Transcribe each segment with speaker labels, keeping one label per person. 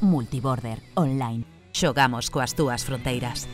Speaker 1: Multiborder Online. Xogamos coas túas fronteiras.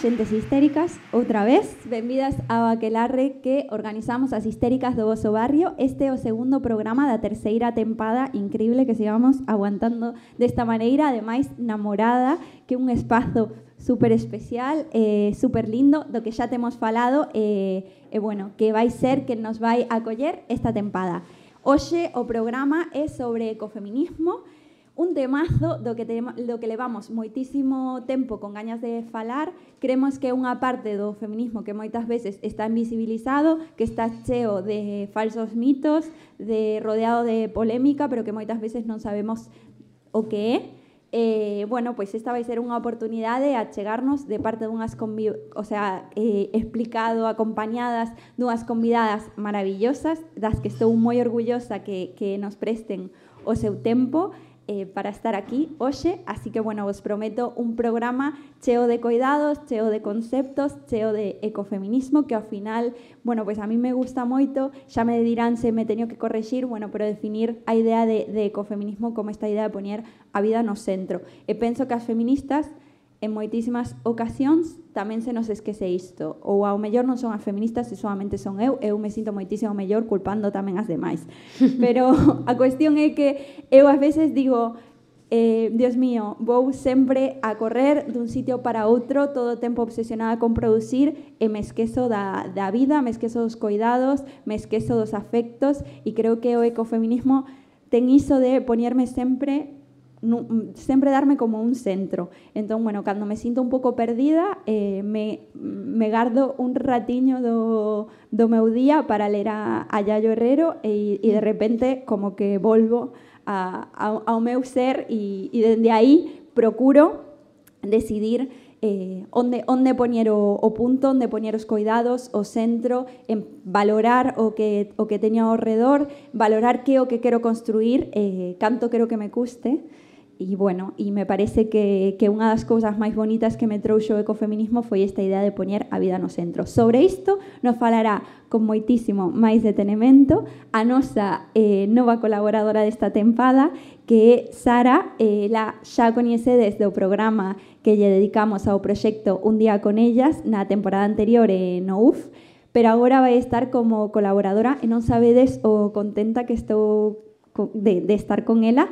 Speaker 2: xentes histéricas,
Speaker 3: outra vez, benvidas ao Aquelarre que organizamos as histéricas do vosso barrio. Este é o segundo programa da terceira tempada increíble que sigamos aguantando desta maneira, ademais namorada, que un espazo super especial, eh, super lindo, do que xa temos falado, eh, e eh, bueno, que vai ser que nos vai acoller esta tempada. Hoxe o programa é sobre ecofeminismo, un temazo do que, tenemos, do que levamos moitísimo tempo con gañas de falar. Cremos que é unha parte do feminismo que moitas veces está invisibilizado, que está cheo de falsos mitos, de rodeado de polémica, pero que moitas veces non sabemos o que é. Eh, bueno, pois esta vai ser unha oportunidade a chegarnos de parte dunhas o sea, eh, explicado, acompañadas dunhas convidadas maravillosas, das que estou moi orgullosa que, que nos presten o seu tempo eh, para estar aquí hoxe, así que, bueno, vos prometo un programa cheo de cuidados, cheo de conceptos, cheo de ecofeminismo, que ao final, bueno, pues a mí me gusta moito, xa me dirán se me teño que corregir, bueno, pero definir a idea de, ecofeminismo como esta idea de poñer a vida no centro. E penso que as feministas en moitísimas ocasións tamén se nos esquece isto. Ou ao mellor non son as feministas e solamente son eu, eu me sinto moitísimo mellor culpando tamén as demais. Pero a cuestión é que eu ás veces digo, eh, Dios mío, vou sempre a correr dun sitio para outro, todo o tempo obsesionada con producir e me esquezo da, da vida, me esquezo dos cuidados, me esquezo dos afectos e creo que o ecofeminismo ten iso de poñerme sempre sempre darme como un centro. Entón, bueno, cando me sinto un pouco perdida, eh, me, me gardo un ratiño do, do meu día para ler a, a Yayo Herrero e, de repente como que volvo a, a, ao meu ser e, e dende aí procuro decidir eh, onde, onde o, o punto, onde poñer os cuidados, o centro, en valorar o que, o que teño ao valorar que o que quero construir, eh, canto quero que me custe, E, bueno, e me parece que, que unha das cousas máis bonitas que me trouxo o ecofeminismo foi esta idea de poñer a vida no centro. Sobre isto nos falará con moitísimo máis detenemento a nosa eh, nova colaboradora desta tempada, que é Sara, eh, la xa coñecedes do programa que lle dedicamos ao proxecto Un día con ellas na temporada anterior eh, no UF, pero agora vai estar como colaboradora e non sabedes o contenta que estou de, de estar con ela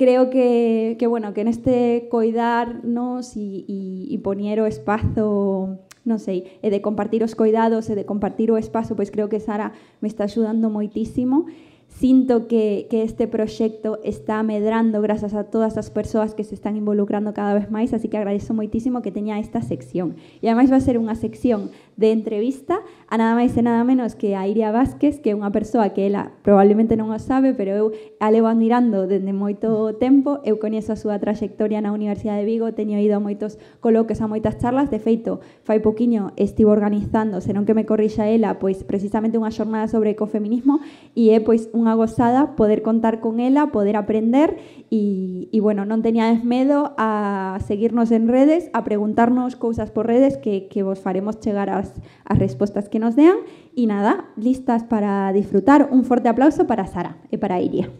Speaker 3: creo que, que bueno, que neste coidarnos e, e, e poñer o espazo non sei, e de compartir os coidados e de compartir o espazo, pois creo que Sara me está axudando moitísimo Sinto que, que este proxecto está medrando grazas a todas as persoas que se están involucrando cada vez máis, así que agradezo moitísimo que teña esta sección. E ademais vai ser unha sección de entrevista a nada máis e nada menos que a Iria Vázquez, que é unha persoa que ela probablemente non o sabe, pero eu a levo admirando dende moito tempo, eu coñezo a súa traxectoria na Universidade de Vigo, teño ido a moitos coloques, a moitas charlas, de feito, fai poquiño estivo organizando, senón que me corrixa ela, pois precisamente unha xornada sobre ecofeminismo e é pois unha gozada poder contar con ela, poder aprender e, e bueno, non teñades medo a seguirnos en redes, a preguntarnos cousas por redes que, que vos faremos chegar as, as, respuestas que nos dean. Y nada, listas para disfrutar. Un fuerte aplauso para Sara y para Iria.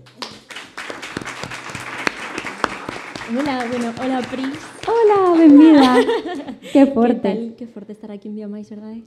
Speaker 4: Hola, bueno, hola Pris.
Speaker 3: Hola, benvida. que forte.
Speaker 4: Que, tal, que forte estar aquí un día máis, verdade?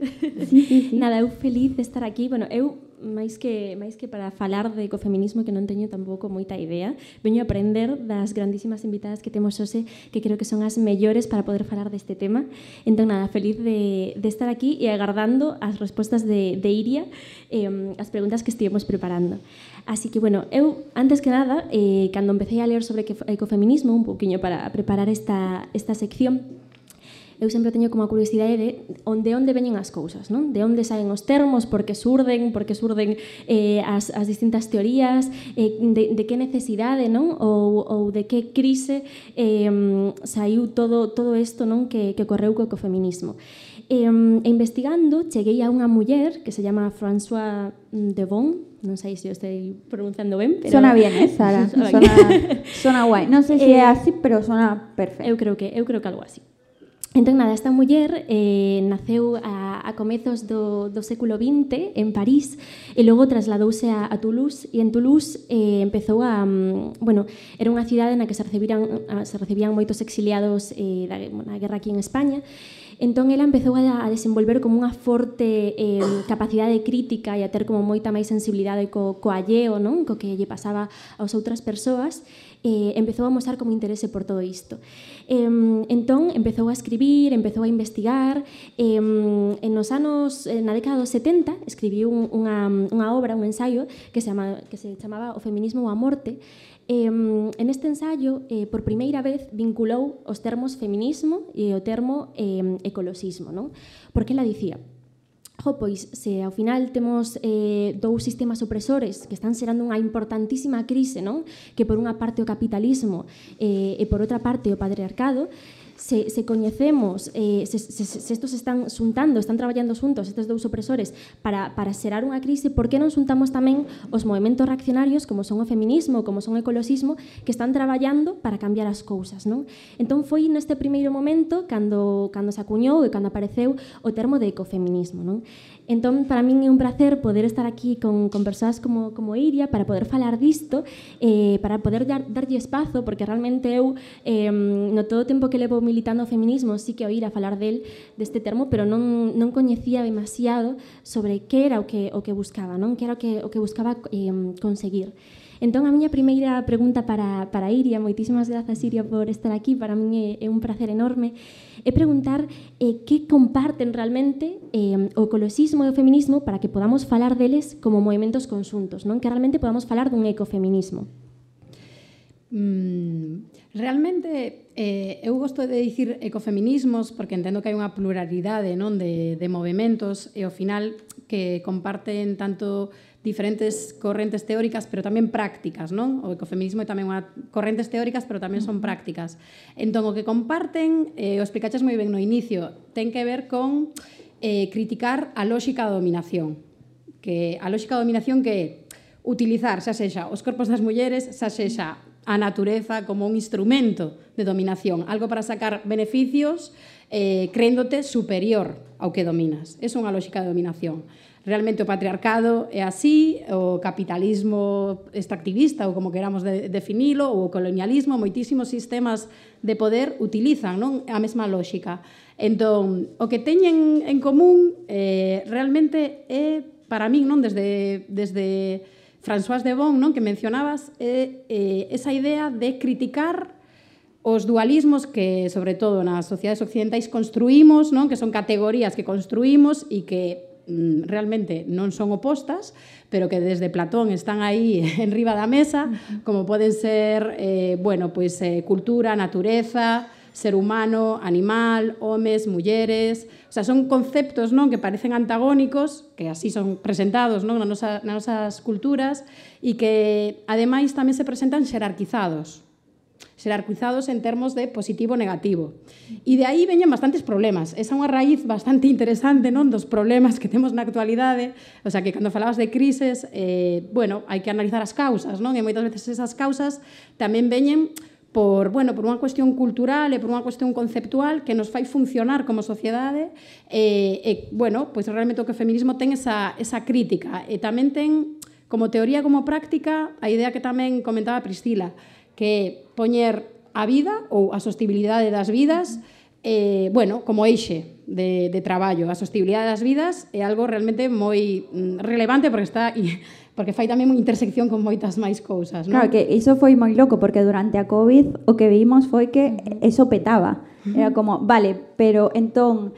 Speaker 3: sí, sí, sí.
Speaker 4: Nada, eu feliz de estar aquí. Bueno, eu máis que máis que para falar de ecofeminismo que non teño tampouco moita idea, veño a aprender das grandísimas invitadas que temos hoxe, que creo que son as mellores para poder falar deste tema. Entón, nada, feliz de, de estar aquí e agardando as respostas de, de Iria eh, as preguntas que estivemos preparando. Así que, bueno, eu, antes que nada, eh, cando empecé a ler sobre ecofeminismo, un poquinho para preparar esta, esta sección, eu sempre teño como a curiosidade de onde onde veñen as cousas, non? De onde saen os termos, por que surden, por que surden eh, as, as distintas teorías, eh, de, de que necesidade, non? Ou, ou de que crise eh, saiu todo todo isto, non? Que, que correu co ecofeminismo. Eh, investigando, cheguei a unha muller que se chama François mm, Devon, non sei se o estou pronunciando ben, pero...
Speaker 3: Sona bien, eh, Sara? sona guai. Non sei se eh, é así, pero sona perfecto.
Speaker 4: Eu creo que eu creo que algo así. Entón, nada, esta muller eh, naceu a, a comezos do, do século XX en París e logo trasladouse a, a Toulouse e en Toulouse eh, empezou a... Um, bueno, era unha cidade na que se, recibiran, se recibían moitos exiliados eh, da, na guerra aquí en España Entón, ela empezou a, a desenvolver como unha forte eh, capacidade crítica e a ter como moita máis sensibilidade co, co alleo, non? co que lle pasaba aos outras persoas eh, empezou a mostrar como interese por todo isto. Eh, entón, empezou a escribir, empezou a investigar, eh, en nos anos, eh, na década dos 70, escribiu unha, unha obra, un ensaio, que se, chama, que se chamaba O feminismo ou a morte, Eh, en este ensaio, eh, por primeira vez, vinculou os termos feminismo e o termo eh, ecoloxismo, non? Porque ela dicía, Jo, pois, se ao final temos eh, dous sistemas opresores que están xerando unha importantísima crise, non? que por unha parte o capitalismo eh, e por outra parte o patriarcado, se, se coñecemos, eh, se, se, se estos están xuntando, están traballando xuntos estes dous opresores para, para xerar unha crise, por que non xuntamos tamén os movimentos reaccionarios como son o feminismo, como son o ecoloxismo, que están traballando para cambiar as cousas, non? Entón foi neste primeiro momento cando, cando se acuñou e cando apareceu o termo de ecofeminismo, non? Entón, para min é un placer poder estar aquí con, con persoas como, como Iria para poder falar disto, eh, para poder dar, darlle espazo, porque realmente eu, eh, no todo o tempo que levo militando o feminismo, sí que oír a falar del deste termo, pero non, non coñecía demasiado sobre que era o que, o que buscaba, non? que era o que, o que buscaba eh, conseguir. Entón, a miña primeira pregunta para, para Iria, moitísimas grazas, Iria, por estar aquí, para min é, é un placer enorme, é preguntar eh, que comparten realmente eh, o ecoloxismo e o feminismo para que podamos falar deles como movimentos consuntos, non? Que realmente podamos falar dun ecofeminismo.
Speaker 5: Mm, realmente eh, eu gosto de dicir ecofeminismos porque entendo que hai unha pluralidade non de, de movimentos e ao final que comparten tanto diferentes correntes teóricas, pero tamén prácticas, non? O ecofeminismo é tamén unha correntes teóricas, pero tamén son prácticas. Entón, o que comparten, eh, o explicaches moi ben no inicio, ten que ver con eh, criticar a lógica da dominación. Que a lógica da dominación que é utilizar, xa sexa, os corpos das mulleres, xa sexa a natureza como un instrumento de dominación, algo para sacar beneficios eh, creéndote superior ao que dominas. É unha lógica de dominación realmente o patriarcado é así, o capitalismo extractivista, ou como queramos de, definilo, ou o colonialismo, moitísimos sistemas de poder utilizan non a mesma lógica. Entón, o que teñen en común eh, realmente é, para min, non desde, desde François de Bon, non que mencionabas, é eh, esa idea de criticar os dualismos que, sobre todo nas sociedades occidentais, construímos, non que son categorías que construímos e que Mm, realmente non son opostas, pero que desde Platón están aí en riba da mesa, como poden ser eh, bueno, pois, eh, cultura, natureza, ser humano, animal, homes, mulleres, o sea, son conceptos non que parecen antagónicos, que así son presentados non na nosa, nas nosas culturas, e que ademais tamén se presentan xerarquizados, xerarquizados en termos de positivo negativo. E de aí veñen bastantes problemas. Esa é unha raíz bastante interesante non dos problemas que temos na actualidade. O sea, que cando falabas de crises, eh, bueno, hai que analizar as causas, non? E moitas veces esas causas tamén veñen por, bueno, por unha cuestión cultural e por unha cuestión conceptual que nos fai funcionar como sociedade e, e bueno, pois realmente o que o feminismo ten esa, esa crítica e tamén ten como teoría como práctica a idea que tamén comentaba Priscila que poñer a vida ou a sostibilidade das vidas eh, bueno, como eixe de, de traballo. A sostibilidade das vidas é algo realmente moi mm, relevante porque está porque fai tamén moi intersección con moitas máis cousas. Non?
Speaker 3: Claro, que iso foi moi loco porque durante a COVID o que vimos foi que eso petaba. Era como, vale, pero entón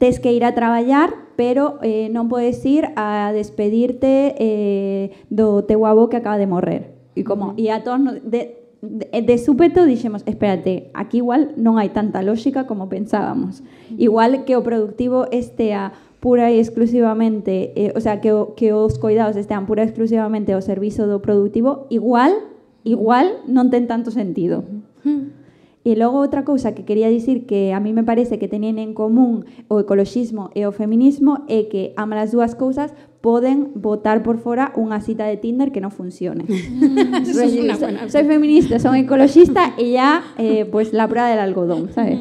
Speaker 3: tes que ir a traballar, pero eh, non podes ir a despedirte eh, do teu avó que acaba de morrer. E como, e a todos de, de, súpeto dixemos, espérate, aquí igual non hai tanta lógica como pensábamos. Igual que o productivo este a pura e exclusivamente, eh, o sea, que, o, que os cuidados estean pura e exclusivamente ao servizo do productivo, igual, igual non ten tanto sentido. E logo outra cousa que quería dicir que a mí me parece que teñen en común o ecologismo e o feminismo é que ambas as dúas cousas poden botar por fora unha cita de Tinder que non funcione.
Speaker 5: Eso es una buena-
Speaker 3: soy feminista, soy ecologista y ya, eh, pues la prueba del algodón, ¿sabes?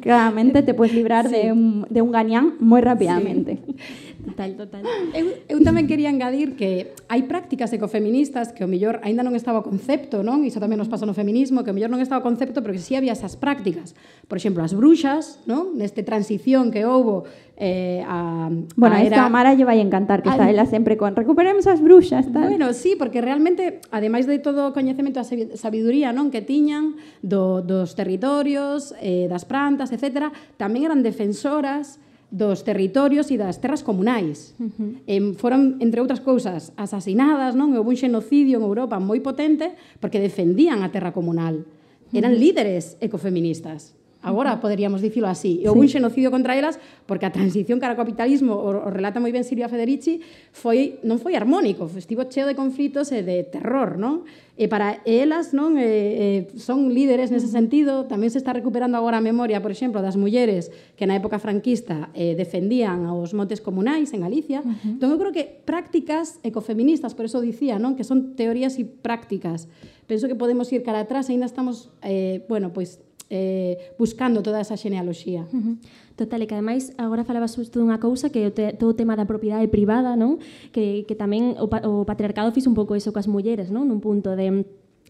Speaker 3: Claramente te puedes librar de, un, de un gañán muy rápidamente.
Speaker 4: Total, total.
Speaker 5: Eu, eu tamén quería engadir que hai prácticas ecofeministas que o mellor aínda non estaba o concepto, non? Iso tamén nos pasa no feminismo, que o mellor non estaba o concepto, pero que si sí había esas prácticas. Por exemplo, as bruxas, non? Neste transición que houbo eh, a,
Speaker 3: bueno,
Speaker 5: a
Speaker 3: era... a Mara lle vai encantar que
Speaker 5: al...
Speaker 3: está ela sempre con recuperemos as bruxas, tal.
Speaker 5: Bueno, sí, porque realmente, ademais de todo o coñecemento e sabiduría non que tiñan do, dos territorios, eh, das plantas, etc., tamén eran defensoras dos territorios e das terras comunais. Uh -huh. eh, foron, entre outras cousas, asasinadas, non? Houve un xenocidio en Europa moi potente porque defendían a terra comunal. Eran uh -huh. líderes ecofeministas agora poderíamos dicilo así. E houve sí. un xenocidio contra elas porque a transición cara ao capitalismo, o, o relata moi ben Silvia Federici, foi non foi harmónico, estivo cheo de conflitos e de terror, non? E para elas, non, eh, eh, son líderes nese sentido, tamén se está recuperando agora a memoria, por exemplo, das mulleres que na época franquista eh, defendían os montes comunais en Galicia. Uh -huh. Entón, eu creo que prácticas ecofeministas, por eso dicía, non, que son teorías e prácticas. Penso que podemos ir cara atrás, aínda estamos, eh, bueno, pois pues, eh, buscando toda esa xenealoxía.
Speaker 4: Uh -huh. Total, e que ademais agora falabas xusto dunha cousa que o te, todo o tema da propiedade privada, non? Que, que tamén o, o patriarcado fixo un pouco iso coas mulleres, non? Nun punto de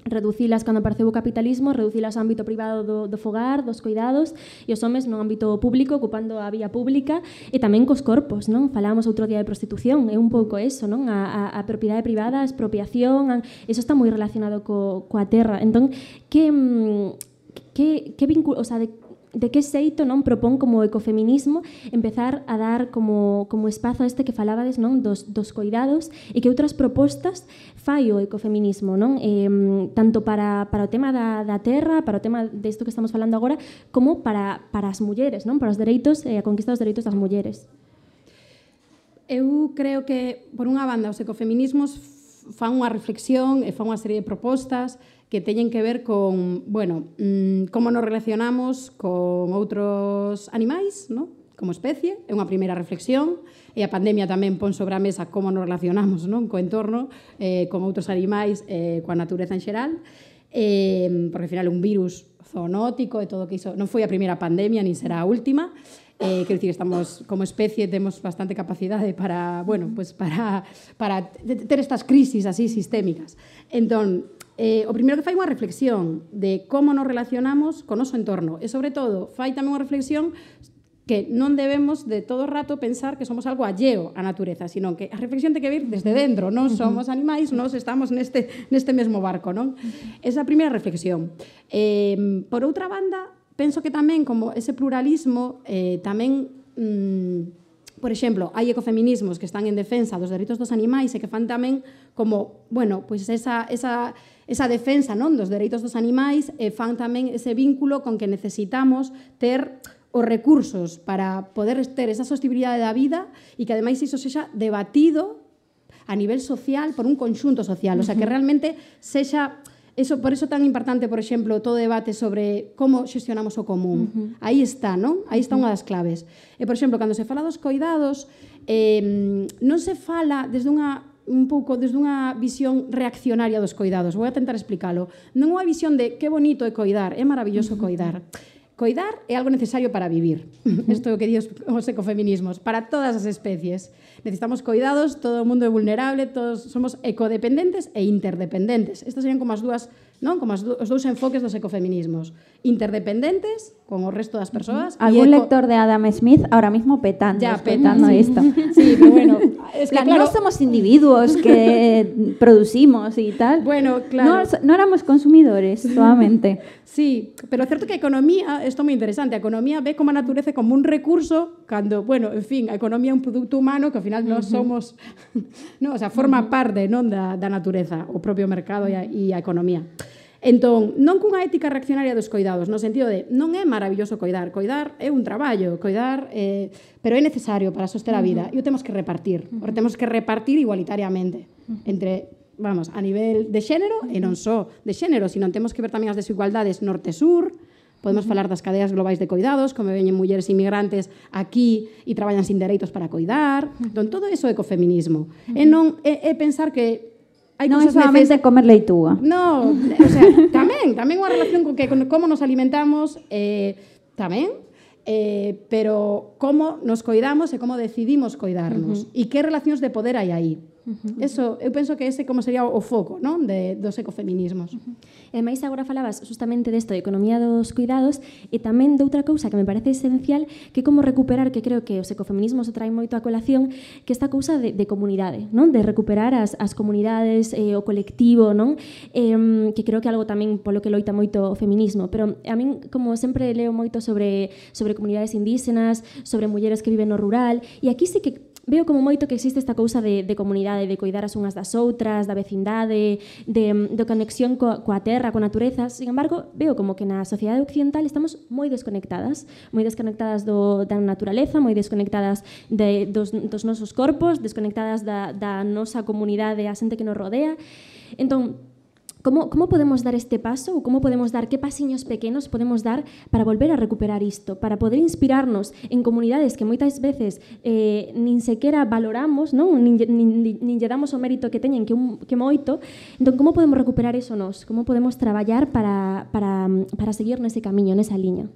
Speaker 4: reducilas cando apareceu o capitalismo, reducilas ao ámbito privado do, do fogar, dos cuidados e os homes no ámbito público, ocupando a vía pública e tamén cos corpos, non? Falábamos outro día de prostitución, é un pouco eso, non? A, a, a propiedade privada, a expropiación, a, eso está moi relacionado co, coa terra. Entón, que mm, que, que vincul, o sea, de, de que xeito non propón como ecofeminismo empezar a dar como, como espazo a este que falabades non dos, dos coidados e que outras propostas fai o ecofeminismo non eh, tanto para, para o tema da, da terra para o tema desto que estamos falando agora como para, para as mulleres non para os dereitos e eh, a conquista dos dereitos das mulleres
Speaker 5: Eu creo que, por unha banda, os ecofeminismos fan unha reflexión e fan unha serie de propostas, que teñen que ver con, bueno, mmm, como nos relacionamos con outros animais, no? como especie, é unha primeira reflexión, e a pandemia tamén pon sobre a mesa como nos relacionamos non? co entorno, eh, con outros animais, eh, coa natureza en xeral, eh, porque ao final un virus zoonótico e todo que iso non foi a primeira pandemia, nin será a última, Eh, quero dicir, estamos como especie temos bastante capacidade para, bueno, pues para para ter estas crisis así sistémicas. Entón, eh, o primeiro que fai unha reflexión de como nos relacionamos con o noso entorno e, sobre todo, fai tamén unha reflexión que non debemos de todo o rato pensar que somos algo alleo á natureza, sino que a reflexión ten que vir desde dentro, non somos animais, nós estamos neste, neste mesmo barco, non? Esa primeira reflexión. Eh, por outra banda, penso que tamén como ese pluralismo eh, tamén mm, Por exemplo, hai ecofeminismos que están en defensa dos dereitos dos animais e que fan tamén como, bueno, pois pues esa, esa Esa defensa non dos dereitos dos animais e fan tamén ese vínculo con que necesitamos ter os recursos para poder ter esa sostibilidade da vida e que ademais iso sexa debatido a nivel social por un conxunto social, o sea que realmente sexa Eso, por eso tan importante, por exemplo, todo o debate sobre como xestionamos o común. Uh -huh. Aí está, non? Aí está unha das claves. E, por exemplo, cando se fala dos coidados, eh, non se fala desde unha un pouco desde unha visión reaccionaria dos coidados. Vou a tentar explicalo. Non unha visión de que bonito é coidar, é maravilloso coidar. Coidar é algo necesario para vivir. Isto é o que di os ecofeminismos. Para todas as especies. Necesitamos coidados, todo o mundo é vulnerable, todos somos ecodependentes e interdependentes. Estas serían como as dúas, non? Como as dous enfoques dos ecofeminismos. Interdependentes con o resto das persoas.
Speaker 3: Algún lector de Adam Smith ahora mismo petando,
Speaker 5: ya,
Speaker 3: petando
Speaker 5: sí.
Speaker 3: esto.
Speaker 5: Sí, pero bueno, es que claro...
Speaker 3: no somos individuos que producimos y tal.
Speaker 5: Bueno, claro.
Speaker 3: No, no éramos consumidores solamente.
Speaker 5: Sí, pero é certo que a economía, isto é moi interesante, a economía ve como a natureza como un recurso cando, bueno, en fin, a economía é un produto humano que ao final non somos, no, o sea, forma parte non da, da natureza, o propio mercado e a, e a economía. Entón, non cunha ética reaccionaria dos coidados, no sentido de non é maravilloso coidar, coidar é un traballo, coidar eh, pero é necesario para soster a vida uh -huh. e o temos que repartir, uh -huh. o temos que repartir igualitariamente uh -huh. entre vamos, a nivel de xénero e non só de xénero, sino temos que ver tamén as desigualdades norte-sur, Podemos uh -huh. falar das cadeas globais de coidados, como veñen mulleres inmigrantes aquí e traballan sin dereitos para coidar. Uh -huh. Entón, todo iso é ecofeminismo. Uh -huh. E non é, é pensar que hai
Speaker 3: non é solamente neces... comer leituga.
Speaker 5: No, o sea, tamén, tamén unha relación con que con como nos alimentamos eh, tamén, eh, pero como nos coidamos e como decidimos coidarnos uh -huh. e que relacións de poder hai aí. Uh -huh. Eso, eu penso que ese como sería o foco non? De, dos ecofeminismos. Uh
Speaker 4: -huh. E máis agora falabas justamente desto, de economía dos cuidados, e tamén de outra cousa que me parece esencial, que como recuperar, que creo que os ecofeminismos se traen moito a colación, que esta cousa de, de comunidade, non? de recuperar as, as comunidades, eh, o colectivo, non? Eh, que creo que algo tamén polo que loita moito o feminismo. Pero a min, como sempre, leo moito sobre, sobre comunidades indígenas, sobre mulleres que viven no rural, e aquí sí que veo como moito que existe esta cousa de, de comunidade, de cuidar as unhas das outras, da vecindade, de, de conexión co, coa terra, coa natureza. Sin embargo, veo como que na sociedade occidental estamos moi desconectadas, moi desconectadas do, da naturaleza, moi desconectadas de, dos, dos nosos corpos, desconectadas da, da nosa comunidade, a xente que nos rodea. Entón, Como podemos dar este paso ou como podemos dar, que pasiños pequenos podemos dar para volver a recuperar isto, para poder inspirarnos en comunidades que moitas veces eh, nin sequera valoramos, non? Nin, nin, nin lle damos o mérito que teñen que, un, que moito. Entón, como podemos recuperar eso nós? Como podemos traballar para, para, para seguir nese camiño, nesa liña?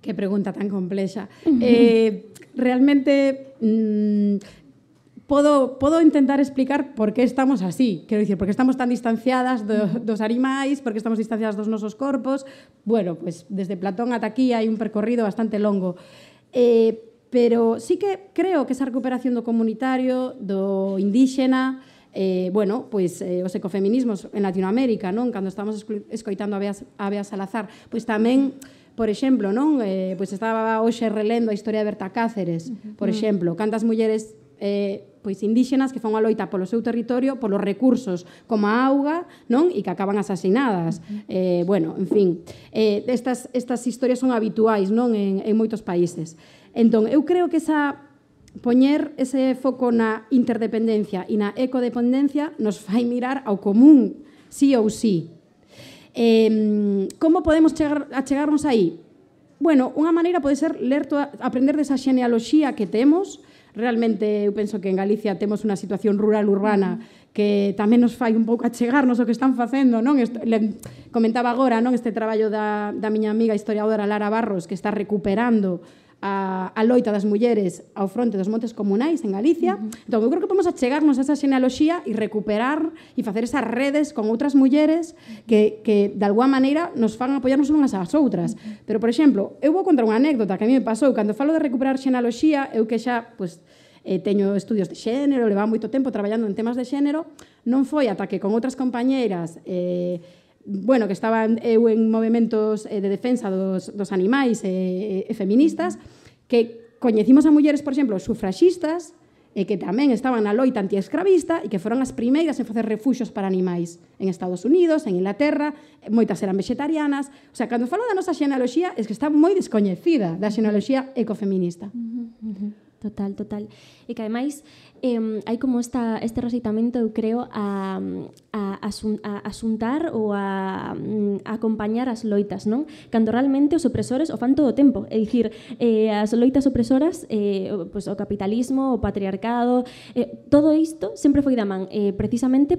Speaker 5: Que pregunta tan complexa. eh, realmente, mmm, podo, podo intentar explicar por que estamos así, quero dicir, por que estamos tan distanciadas do, dos animais, por que estamos distanciadas dos nosos corpos, bueno, pues desde Platón ata aquí hai un percorrido bastante longo. Eh, pero sí que creo que esa recuperación do comunitario, do indígena, eh, bueno, pois eh, os ecofeminismos en Latinoamérica, non? Cando estamos escoitando a Bea, a Bea Salazar, pois tamén Por exemplo, non? Eh, pois estaba hoxe relendo a historia de Berta Cáceres, por mm. exemplo, cantas mulleres eh, pois indíxenas que fan a loita polo seu territorio, polos recursos como a auga, non? E que acaban asasinadas. Eh, bueno, en fin, eh, estas, estas historias son habituais non en, en moitos países. Entón, eu creo que esa poñer ese foco na interdependencia e na ecodependencia nos fai mirar ao común, sí ou sí. Eh, como podemos chegar, a chegarnos aí? Bueno, unha maneira pode ser ler toda, aprender desa xenealoxía que temos, Realmente eu penso que en Galicia temos unha situación rural urbana que tamén nos fai un pouco achegarnos o que están facendo, non? Esto, le comentaba agora, non, este traballo da da miña amiga historiadora Lara Barros que está recuperando a, a loita das mulleres ao fronte dos montes comunais en Galicia. Uh -huh. Entón, eu creo que podemos achegarnos a esa xenealoxía e recuperar e facer esas redes con outras mulleres que, que de alguma maneira nos fan apoiarnos unhas ás outras. Uh -huh. Pero, por exemplo, eu vou contar unha anécdota que a mí me pasou. Cando falo de recuperar xenealoxía, eu que xa, pues, eh, teño estudios de xénero, levaba moito tempo traballando en temas de xénero, non foi ata que con outras compañeiras eh, bueno, que estaban eu en movimentos eh, de defensa dos, dos animais e, e feministas, que coñecimos a mulleres, por exemplo, sufraxistas, e que tamén estaban na loita antiescravista e que foron as primeiras en facer refuxos para animais en Estados Unidos, en Inglaterra, moitas eran vegetarianas. O sea, cando falo da nosa xenealoxía, é que está moi descoñecida da xenealoxía ecofeminista.
Speaker 4: Uh -huh, uh -huh. Total, total. E que ademais eh, hai como esta, este recitamento, eu creo, a, a, a asuntar ou a, a acompañar as loitas, non? Cando realmente os opresores o fan todo o tempo. É dicir, eh, as loitas opresoras, eh, pues, pois, o capitalismo, o patriarcado, eh, todo isto sempre foi da man. Eh, precisamente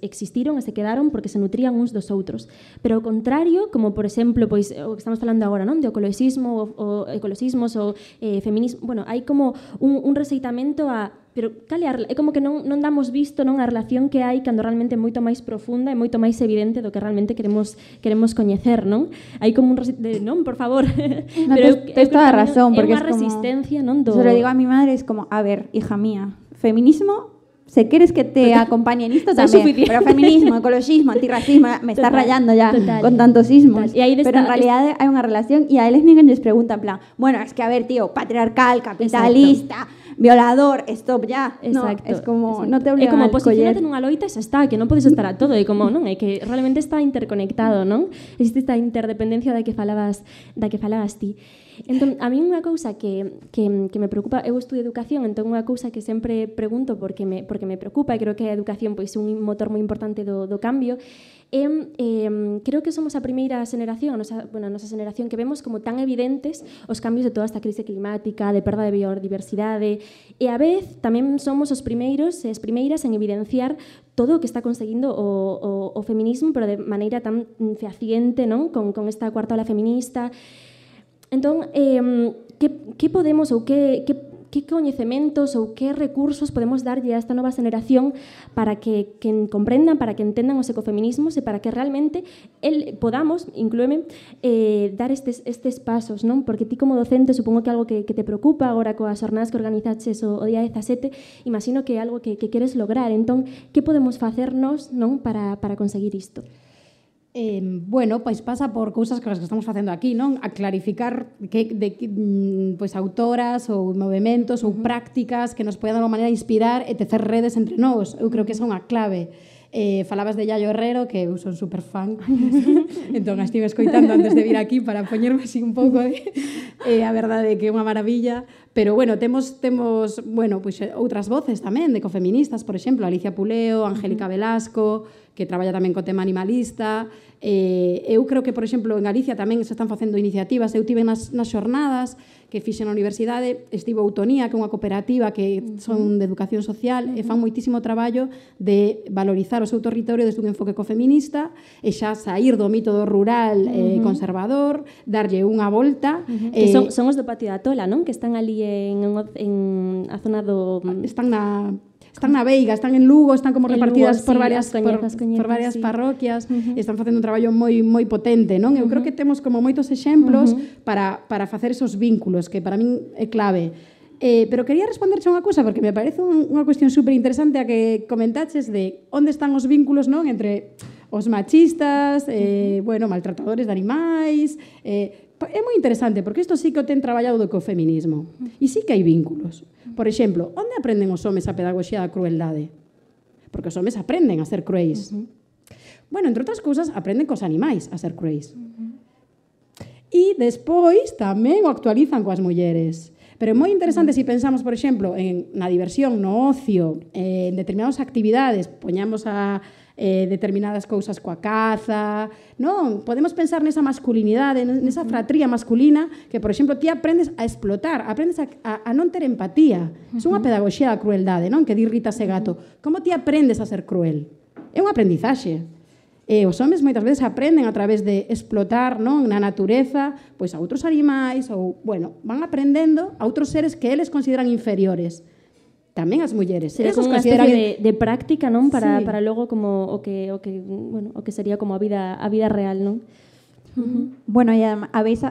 Speaker 4: existiron e se quedaron porque se nutrían uns dos outros. Pero ao contrario, como por exemplo, pois, o que estamos falando agora, non? De ecologismo, o, o ecologismos, o eh, feminismo... Bueno, hai como un, un recitamento a pero cal é, a, é como que non, non damos visto non a relación que hai cando realmente é moito máis profunda e moito máis evidente do que realmente queremos queremos coñecer, non? Hai como un de, non, por favor.
Speaker 3: No, pero te, te toda razón, porque é
Speaker 4: unha resistencia, como, non? Do...
Speaker 3: Se lo digo a mi madre, es como, a ver, hija mía, feminismo se quieres que te acompañe en esto también, pero feminismo, ecologismo, antirracismo, me estás rayando ya total, con tantos sismos. Y ahí pero en realidad es... hay una relación y a él es les pregunta en plan, bueno, es que a ver, tío, patriarcal, capitalista, Exacto violador, stop ya. Exacto. No, es como, exacto. no te obligan
Speaker 4: É como, posicionate nunha loita xa está, que non podes estar a todo, e como, non, é que realmente está interconectado, non? Existe esta interdependencia da que falabas, da que falabas ti. Entón, a mí unha cousa que, que, que me preocupa, eu estudio educación, entón unha cousa que sempre pregunto porque me, porque me preocupa, e creo que a educación pois, é un motor moi importante do, do cambio, e eh, creo que somos a primeira xeneración, a nosa, bueno, a nosa xeneración que vemos como tan evidentes os cambios de toda esta crise climática, de perda de biodiversidade, e a vez tamén somos os primeiros e as primeiras en evidenciar todo o que está conseguindo o, o, o feminismo, pero de maneira tan fehaciente, non? Con, con esta cuarta ola feminista, Entón, eh, que, que podemos ou que, que, que coñecementos ou que recursos podemos darlle a esta nova generación para que, que comprendan, para que entendan os ecofeminismos e para que realmente el, podamos, inclueme, eh, dar estes, estes pasos, non? Porque ti como docente supongo que algo que, que te preocupa agora coas jornadas que organizaches o, o día 17, imagino que é algo que, que queres lograr. Entón, que podemos facernos non para, para conseguir isto?
Speaker 5: Eh, bueno, pois pasa por cousas que estamos facendo aquí, non? A clarificar que de que, mm, pois autoras ou movimentos ou prácticas que nos poidan de alguma maneira inspirar e tecer redes entre nós. Eu creo que esa é unha clave. Eh, falabas de Yayo Herrero, que eu son super fan, entón a estive escoitando antes de vir aquí para poñerme así un pouco de... Eh. eh, a verdade é que é unha maravilla, pero bueno, temos temos, bueno, pois outras voces tamén de cofeministas, por exemplo, Alicia Puleo, Angélica Velasco, que traballa tamén co tema animalista. Eh, eu creo que, por exemplo, en Galicia tamén se están facendo iniciativas. Eu tive nas, nas xornadas que fixen na universidade, estivo Autonía, que é unha cooperativa que son de educación social, e fan moitísimo traballo de valorizar o seu territorio desde un enfoque cofeminista, e xa sair do mito do rural eh, conservador, darlle unha volta.
Speaker 4: Uh -huh. eh, que son, son os do Patio da Tola, non? Que están ali en, en, en a zona do...
Speaker 5: Están na están na Veiga, están en Lugo, están como repartidas Lugo, por, sí, varias, coñezas, por, coñezas, por, varias sí. parroquias uh -huh. e están facendo un traballo moi moi potente, non? Eu uh -huh. creo que temos como moitos exemplos uh -huh. para, para facer esos vínculos, que para min é clave. Eh, pero quería responderche unha cousa porque me parece un, unha cuestión super interesante a que comentaches de onde están os vínculos, non, entre os machistas, eh, bueno, maltratadores de animais, eh, É moi interesante, porque isto sí que o ten traballado do co feminismo. E sí que hai vínculos. Por exemplo, onde aprenden os homes a pedagogía da crueldade? Porque os homes aprenden a ser cruéis. Uh -huh. Bueno, entre outras cousas, aprenden cos animais a ser cruéis. Uh -huh. E despois tamén o actualizan coas mulleres. Pero é moi interesante se si pensamos, por exemplo, en na diversión, no ocio, eh, en determinadas actividades, poñamos a eh, determinadas cousas coa caza, non? Podemos pensar nesa masculinidade, nesa fratría masculina que, por exemplo, ti aprendes a explotar, aprendes a, a, a non ter empatía. É unha pedagogía da crueldade, non? Que di Rita Segato. Como ti aprendes a ser cruel? É un aprendizaxe. E os homes moitas veces aprenden a través de explotar non na natureza pois a outros animais ou, bueno, van aprendendo a outros seres que eles consideran inferiores. Tamén as mulleres.
Speaker 4: Sería como unha especie de, de práctica, non? Para,
Speaker 5: sí.
Speaker 4: para logo como o que, o que, bueno, o que sería como a vida, a vida real, non?
Speaker 3: Bueno, e habéis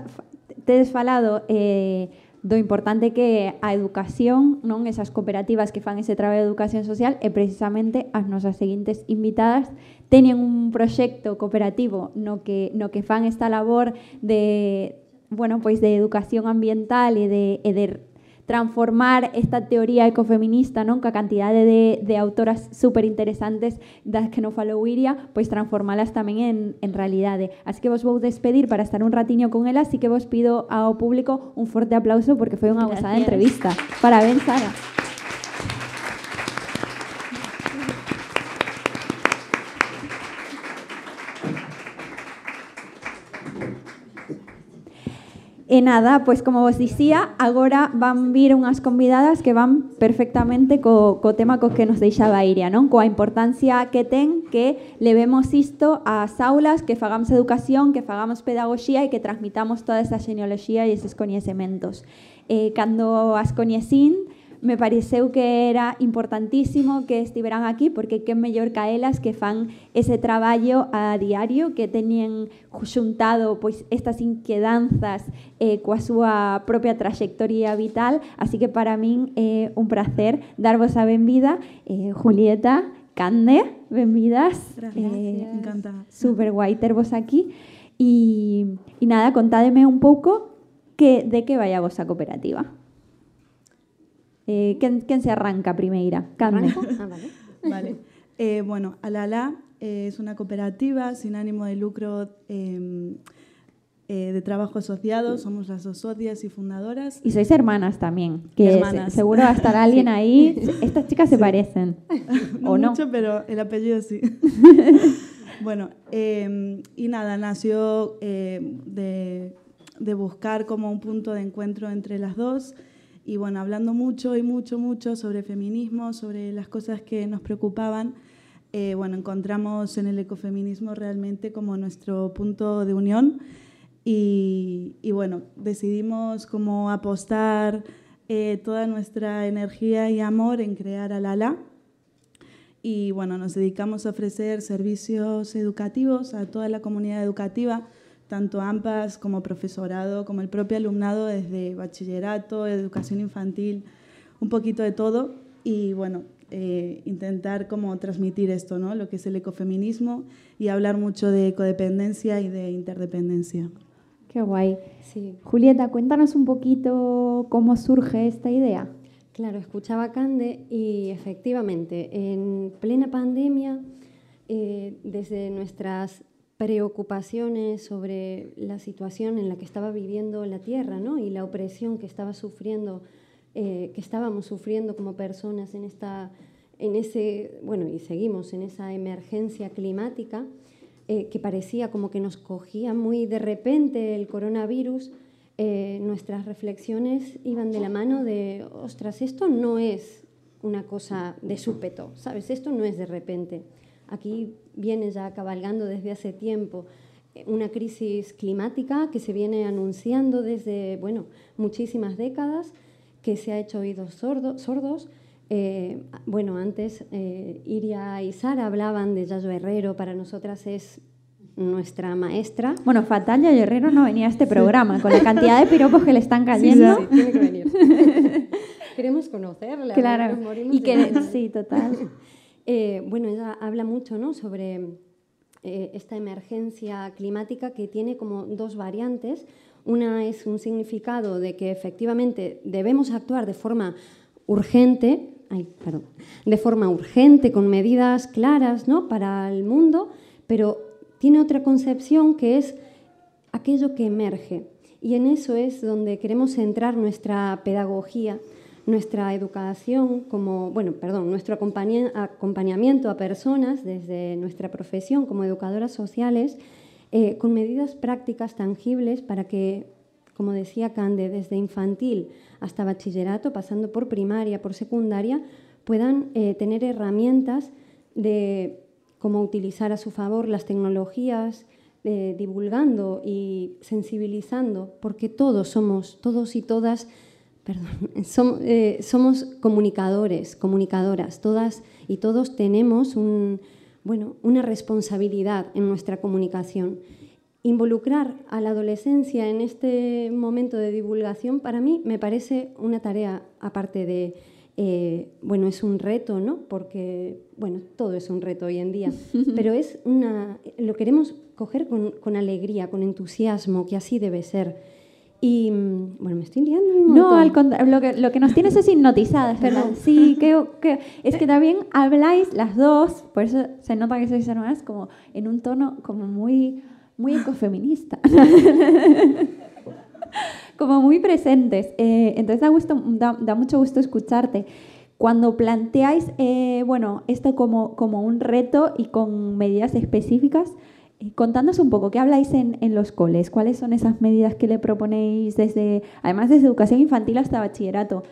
Speaker 3: tedes falado eh, do importante que é a educación, non esas cooperativas que fan ese traballo de educación social e precisamente as nosas seguintes invitadas teñen un proxecto cooperativo no que no que fan esta labor de bueno, pois de educación ambiental e de, e de transformar esta teoría ecofeminista non ca cantidade de, de autoras super interesantes das que non falou Iria, pois transformalas tamén en, en realidade. Así que vos vou despedir para estar un ratiño con elas, así que vos pido ao público un forte aplauso porque foi unha gozada entrevista. Parabéns, Sara. E nada, pois como vos dicía, agora van vir unhas convidadas que van perfectamente co, co tema co que nos deixaba Iria, non? Coa importancia que ten que levemos isto ás aulas, que fagamos educación, que fagamos pedagogía e que transmitamos toda esa xenealoxía e eses coñecementos. Eh, cando as me pareceu que era importantísimo que estiveran aquí porque que mellor ca elas que fan ese traballo a diario que teñen xuntado pois estas inquedanzas eh, coa súa propia trayectoria vital así que para min é un placer darvos a benvida eh, Julieta, Cande, benvidas
Speaker 6: Gracias. Encantada.
Speaker 3: super guai tervos aquí e, e nada, contádeme un pouco que, de que vai a vosa cooperativa Eh, quen, quen se arranca primeira? Carme.
Speaker 7: ¿Arranco? Ah, vale.
Speaker 6: Vale. Eh, bueno, Alala eh, es una cooperativa sin ánimo de lucro eh, eh, de trabajo asociado. Somos las dos socias y fundadoras.
Speaker 3: Y sois hermanas también, que se-
Speaker 6: Hermanas.
Speaker 3: seguro va a estar alguien ahí. Estas chicas se parecen.
Speaker 6: No
Speaker 3: ¿O no?
Speaker 6: mucho, pero el apellido sí. bueno, eh, y nada, nació eh, de, de buscar como un punto de encuentro entre las dos. Y bueno, hablando mucho y mucho, mucho sobre feminismo, sobre las cosas que nos preocupaban, eh, bueno, encontramos en el ecofeminismo realmente como nuestro punto de unión. Y, y bueno, decidimos como apostar eh, toda nuestra energía y amor en crear Alala. Y bueno, nos dedicamos a ofrecer servicios educativos a toda la comunidad educativa, tanto AMPAS como profesorado, como el propio alumnado desde bachillerato, educación infantil, un poquito de todo. Y bueno, eh, intentar como transmitir esto, ¿no? Lo que es el ecofeminismo y hablar mucho de codependencia y de interdependencia.
Speaker 3: Qué guay.
Speaker 7: Sí,
Speaker 3: Julieta, cuéntanos un poquito cómo surge esta idea.
Speaker 7: claro, escuchaba a Cande y efectivamente, en plena pandemia, eh, desde nuestras preocupaciones sobre la situación en la que estaba viviendo la Tierra ¿no? y la opresión que estaba sufriendo, eh, que estábamos sufriendo como personas en esta, en ese, bueno, y seguimos en esa emergencia climática, eh, que parecía como que nos cogía muy de repente el coronavirus, eh, nuestras reflexiones iban de la mano de, ostras, esto no es una cosa de súpeto, ¿sabes? Esto no es de repente. Aquí viene ya cabalgando desde hace tiempo eh, una crisis climática que se viene anunciando desde, bueno, muchísimas décadas, que se ha hecho oídos sordo- sordos. Eh, bueno, antes eh, Iria y Sara hablaban de Yayo Herrero, para nosotras es nuestra maestra.
Speaker 3: Bueno, Fatal y Herrero no venía a este programa con la cantidad de piropos que le están cayendo.
Speaker 7: Sí, tiene que venir. Queremos conocerla.
Speaker 3: Claro. Y que sí, total.
Speaker 7: Eh, bueno, ella habla mucho ¿no? sobre eh, esta emergencia climática que tiene como dos variantes. Una es un significado de que efectivamente debemos actuar de forma urgente, de forma urgente, con medidas claras ¿no? para el mundo, pero tiene otra concepción que es aquello que emerge. Y en eso es donde queremos centrar nuestra pedagogía, nuestra educación, como, bueno, perdón, nuestro acompaña- acompañamiento a personas desde nuestra profesión como educadoras sociales, eh, con medidas prácticas tangibles para que, como decía Cande, desde infantil hasta bachillerato, pasando por primaria, por secundaria, puedan eh, tener herramientas de cómo utilizar a su favor las tecnologías, eh, divulgando y sensibilizando, porque todos somos, todos y todas, perdón, eh, somos comunicadores, comunicadoras, todas y todos tenemos un, bueno, una responsabilidad en nuestra comunicación. Involucrar a la adolescencia en este momento de divulgación para mí me parece una tarea aparte de, eh, bueno, es un reto, ¿no? Porque, bueno, todo es un reto hoy en día, pero es una, lo queremos coger con, con alegría, con entusiasmo, que así debe ser. Y bueno, me estoy liando un
Speaker 3: No, al contrario, lo que, lo que nos tienes es hipnotizadas, ¿verdad? Sí, que, que- es que también habláis las dos, por eso se nota que sois hermanas, como en un tono como muy, muy ecofeminista. como muy presentes. Eh, entonces da, gusto, da, da mucho gusto escucharte. Cuando planteáis, eh, bueno, esto como, como un reto y con medidas específicas, contándonos un poco, ¿qué habláis en, en los coles? ¿Cuáles son esas medidas que le proponéis desde, además desde educación infantil hasta bachillerato?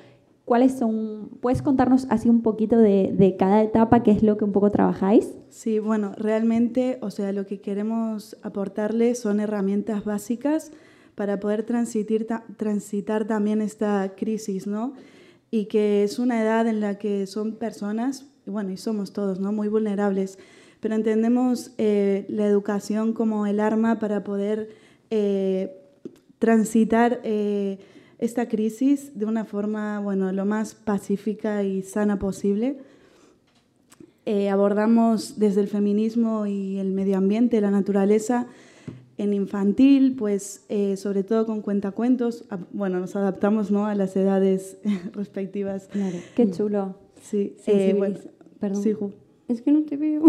Speaker 3: ¿Cuáles son? ¿Puedes contarnos así un poquito de, de cada etapa, qué es lo que un poco trabajáis?
Speaker 6: Sí, bueno, realmente, o sea, lo que queremos aportarle son herramientas básicas para poder transitir, ta- transitar también esta crisis, ¿no? Y que es una edad en la que son personas, bueno, y somos todos, ¿no? Muy vulnerables, pero entendemos eh, la educación como el arma para poder eh, transitar eh, esta crisis de una forma, bueno, lo más pacífica y sana posible. Eh, abordamos desde el feminismo y el medio ambiente, la naturaleza, en infantil, pues eh, sobre todo con cuentacuentos. Bueno, nos adaptamos ¿no? a las edades respectivas.
Speaker 7: Claro.
Speaker 3: Qué chulo.
Speaker 6: Sí, eh, bueno,
Speaker 7: Perdón.
Speaker 6: sí, Ju.
Speaker 7: Es que no te veo.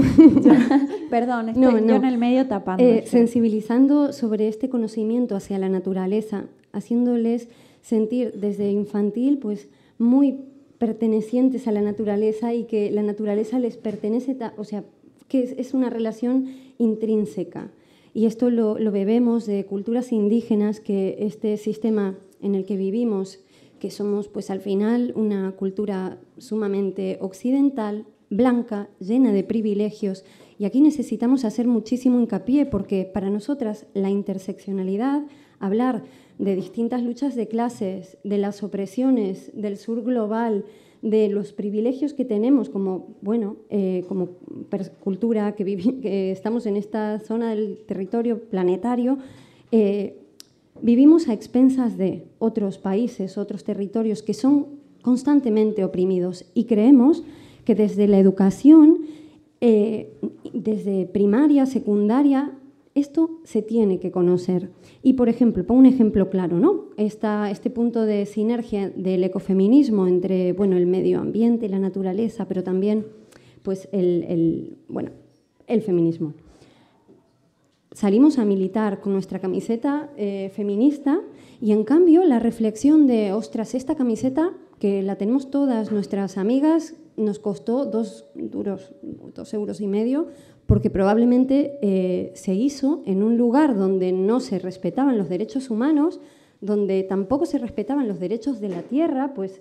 Speaker 3: Perdón, estoy
Speaker 7: No,
Speaker 3: yo
Speaker 7: no.
Speaker 3: en el medio tapando.
Speaker 7: Eh, sensibilizando sobre este conocimiento hacia la naturaleza, haciéndoles sentir desde infantil pues muy pertenecientes a la naturaleza y que la naturaleza les pertenece, o sea, que es, es una relación intrínseca. Y esto lo, lo bebemos de culturas indígenas, que este sistema en el que vivimos, que somos pues al final una cultura sumamente occidental, blanca, llena de privilegios, y aquí necesitamos hacer muchísimo hincapié porque para nosotras la interseccionalidad, hablar de distintas luchas de clases, de las opresiones, del sur global, de los privilegios que tenemos como, bueno, eh, como cultura que, que estamos en esta zona del territorio planetario, eh, vivimos a expensas de otros países, otros territorios que son constantemente oprimidos y creemos que desde la educación, eh, desde primaria, secundaria, esto se tiene que conocer. Y, por ejemplo, pongo un ejemplo claro, ¿no? Esta, este punto de sinergia del ecofeminismo entre bueno, el medio ambiente la naturaleza, pero también pues, el, el, bueno, el feminismo. Salimos a militar con nuestra camiseta eh, feminista y, en cambio, la reflexión de, ostras, esta camiseta que la tenemos todas nuestras amigas, nos costó dos, duros, dos euros y medio, porque probablemente eh, se hizo en un lugar donde no se respetaban los derechos humanos, donde tampoco se respetaban los derechos de la tierra, pues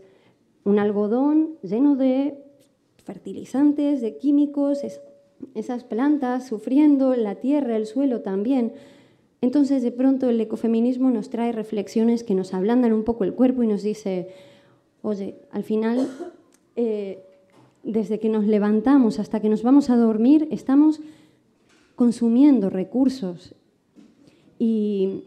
Speaker 7: un algodón lleno de fertilizantes, de químicos, es- esas plantas sufriendo, la tierra, el suelo también. Entonces, de pronto, el ecofeminismo nos trae reflexiones que nos ablandan un poco el cuerpo y nos dice, oye, al final, eh, desde que nos levantamos hasta que nos vamos a dormir, estamos consumiendo recursos. Y,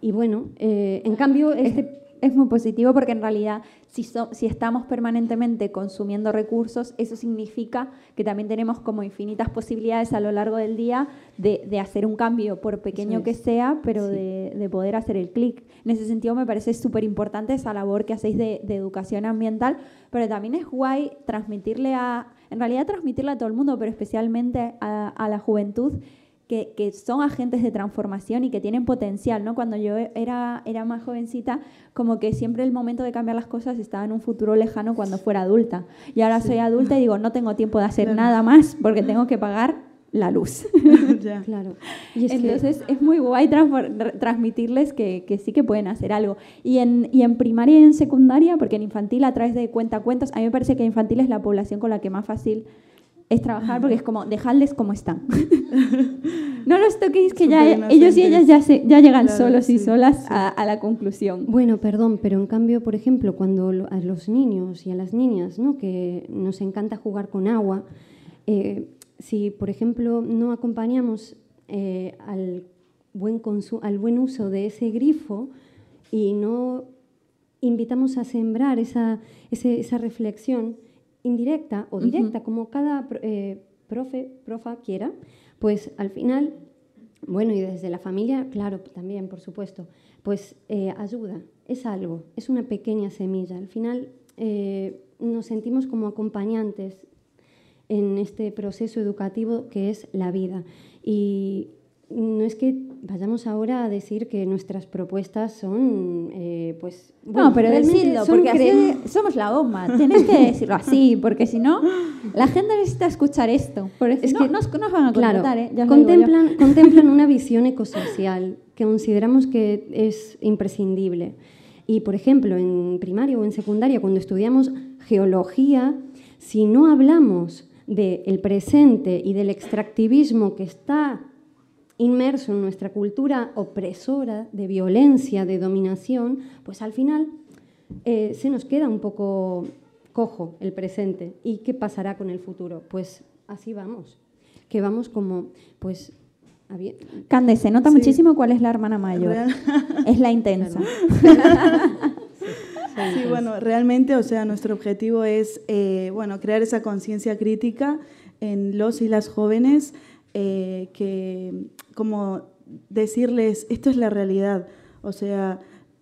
Speaker 7: y bueno, eh, en cambio, este...
Speaker 3: Es muy positivo porque en realidad si, so- si estamos permanentemente consumiendo recursos, eso significa que también tenemos como infinitas posibilidades a lo largo del día de, de hacer un cambio, por pequeño
Speaker 7: es.
Speaker 3: que sea, pero
Speaker 7: Sí.
Speaker 3: de, de poder hacer el clic. En ese sentido me parece súper importante esa labor que hacéis de, de educación ambiental, pero también es guay transmitirle a, en realidad transmitirle a todo el mundo, pero especialmente a, a la juventud, que, que son agentes de transformación y que tienen potencial, ¿no? Cuando yo era, era más jovencita, como que siempre el momento de cambiar las cosas estaba en un futuro lejano cuando fuera adulta. Y ahora soy adulta y digo, no tengo tiempo de hacer
Speaker 6: Claro.
Speaker 3: nada más porque tengo que pagar la luz.
Speaker 6: Ya.
Speaker 7: Claro. Y es que-
Speaker 3: Entonces es muy guay transmitirles que, que sí que pueden hacer algo. Y en, y en primaria y en secundaria, porque en infantil a través de cuentacuentos, a mí me parece que infantil es la población con la que más fácil es trabajar porque es como dejarles como están. no los toquéis que ya ellos y ellas ya, se- ya llegan
Speaker 6: Claro,
Speaker 3: solos y solas
Speaker 6: sí.
Speaker 3: A, a la conclusión.
Speaker 7: Bueno, perdón, pero en cambio, por ejemplo, cuando a los niños y a las niñas, ¿no? que nos encanta jugar con agua, eh, si, por ejemplo, no acompañamos eh, al, buen al buen uso de ese grifo y no invitamos a sembrar esa, esa reflexión indirecta o directa, como cada eh, profe, profa quiera, pues al final bueno, y desde la familia, claro, también, por supuesto, pues eh, ayuda, es algo, es una pequeña semilla. Al final eh, nos sentimos como acompañantes en este proceso educativo que es la vida. Y no es que vayamos ahora a decir que nuestras propuestas son, eh, pues...
Speaker 3: no, pero
Speaker 7: son
Speaker 3: porque así somos la bomba. Tienes que decirlo así, porque si no, la gente necesita escuchar esto.
Speaker 7: Es
Speaker 3: no,
Speaker 7: que,
Speaker 3: nos, nos van a
Speaker 7: Claro,
Speaker 3: ¿eh? Ya
Speaker 7: contemplan, contemplan una visión ecosocial que consideramos que es imprescindible. Y, por ejemplo, en primaria o en secundaria, cuando estudiamos geología, si no hablamos del presente y del extractivismo que está inmerso en nuestra cultura opresora de violencia, de dominación, pues al final eh, se nos queda un poco cojo el presente. ¿Y qué pasará con el futuro? Pues así vamos, que vamos como, pues... habi-
Speaker 3: Cande, se nota
Speaker 6: Sí.
Speaker 3: muchísimo cuál es la hermana mayor.
Speaker 6: Real-
Speaker 3: Es la intensa.
Speaker 6: Sí, bueno, realmente, o sea, nuestro objetivo es, eh, bueno, crear esa conciencia crítica en los y las jóvenes, eh, que, como decirles, esto es la realidad, o sea,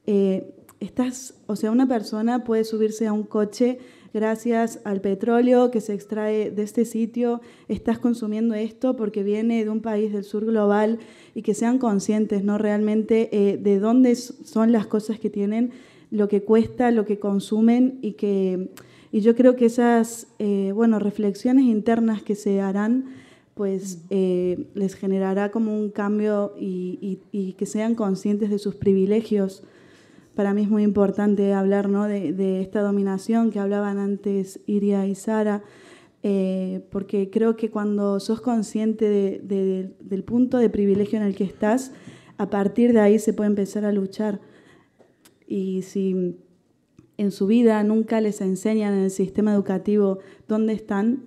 Speaker 6: eh, estás, o sea, una persona puede subirse a un coche gracias al petróleo que se extrae de este sitio, estás consumiendo esto porque viene de un país del sur global y que sean conscientes, ¿no? Realmente eh, de dónde son las cosas que tienen, lo que cuesta, lo que consumen y que y yo creo que esas eh, bueno reflexiones internas que se harán pues eh, les generará como un cambio y, que sean conscientes de sus privilegios para mí es muy importante hablar ¿no? de, esta dominación que hablaban antes Iria y Sara, eh, porque creo que cuando sos consciente de- de- del punto de privilegio en el que estás, a partir de ahí se puede empezar a luchar. Y si en su vida nunca les enseñan en el sistema educativo dónde están,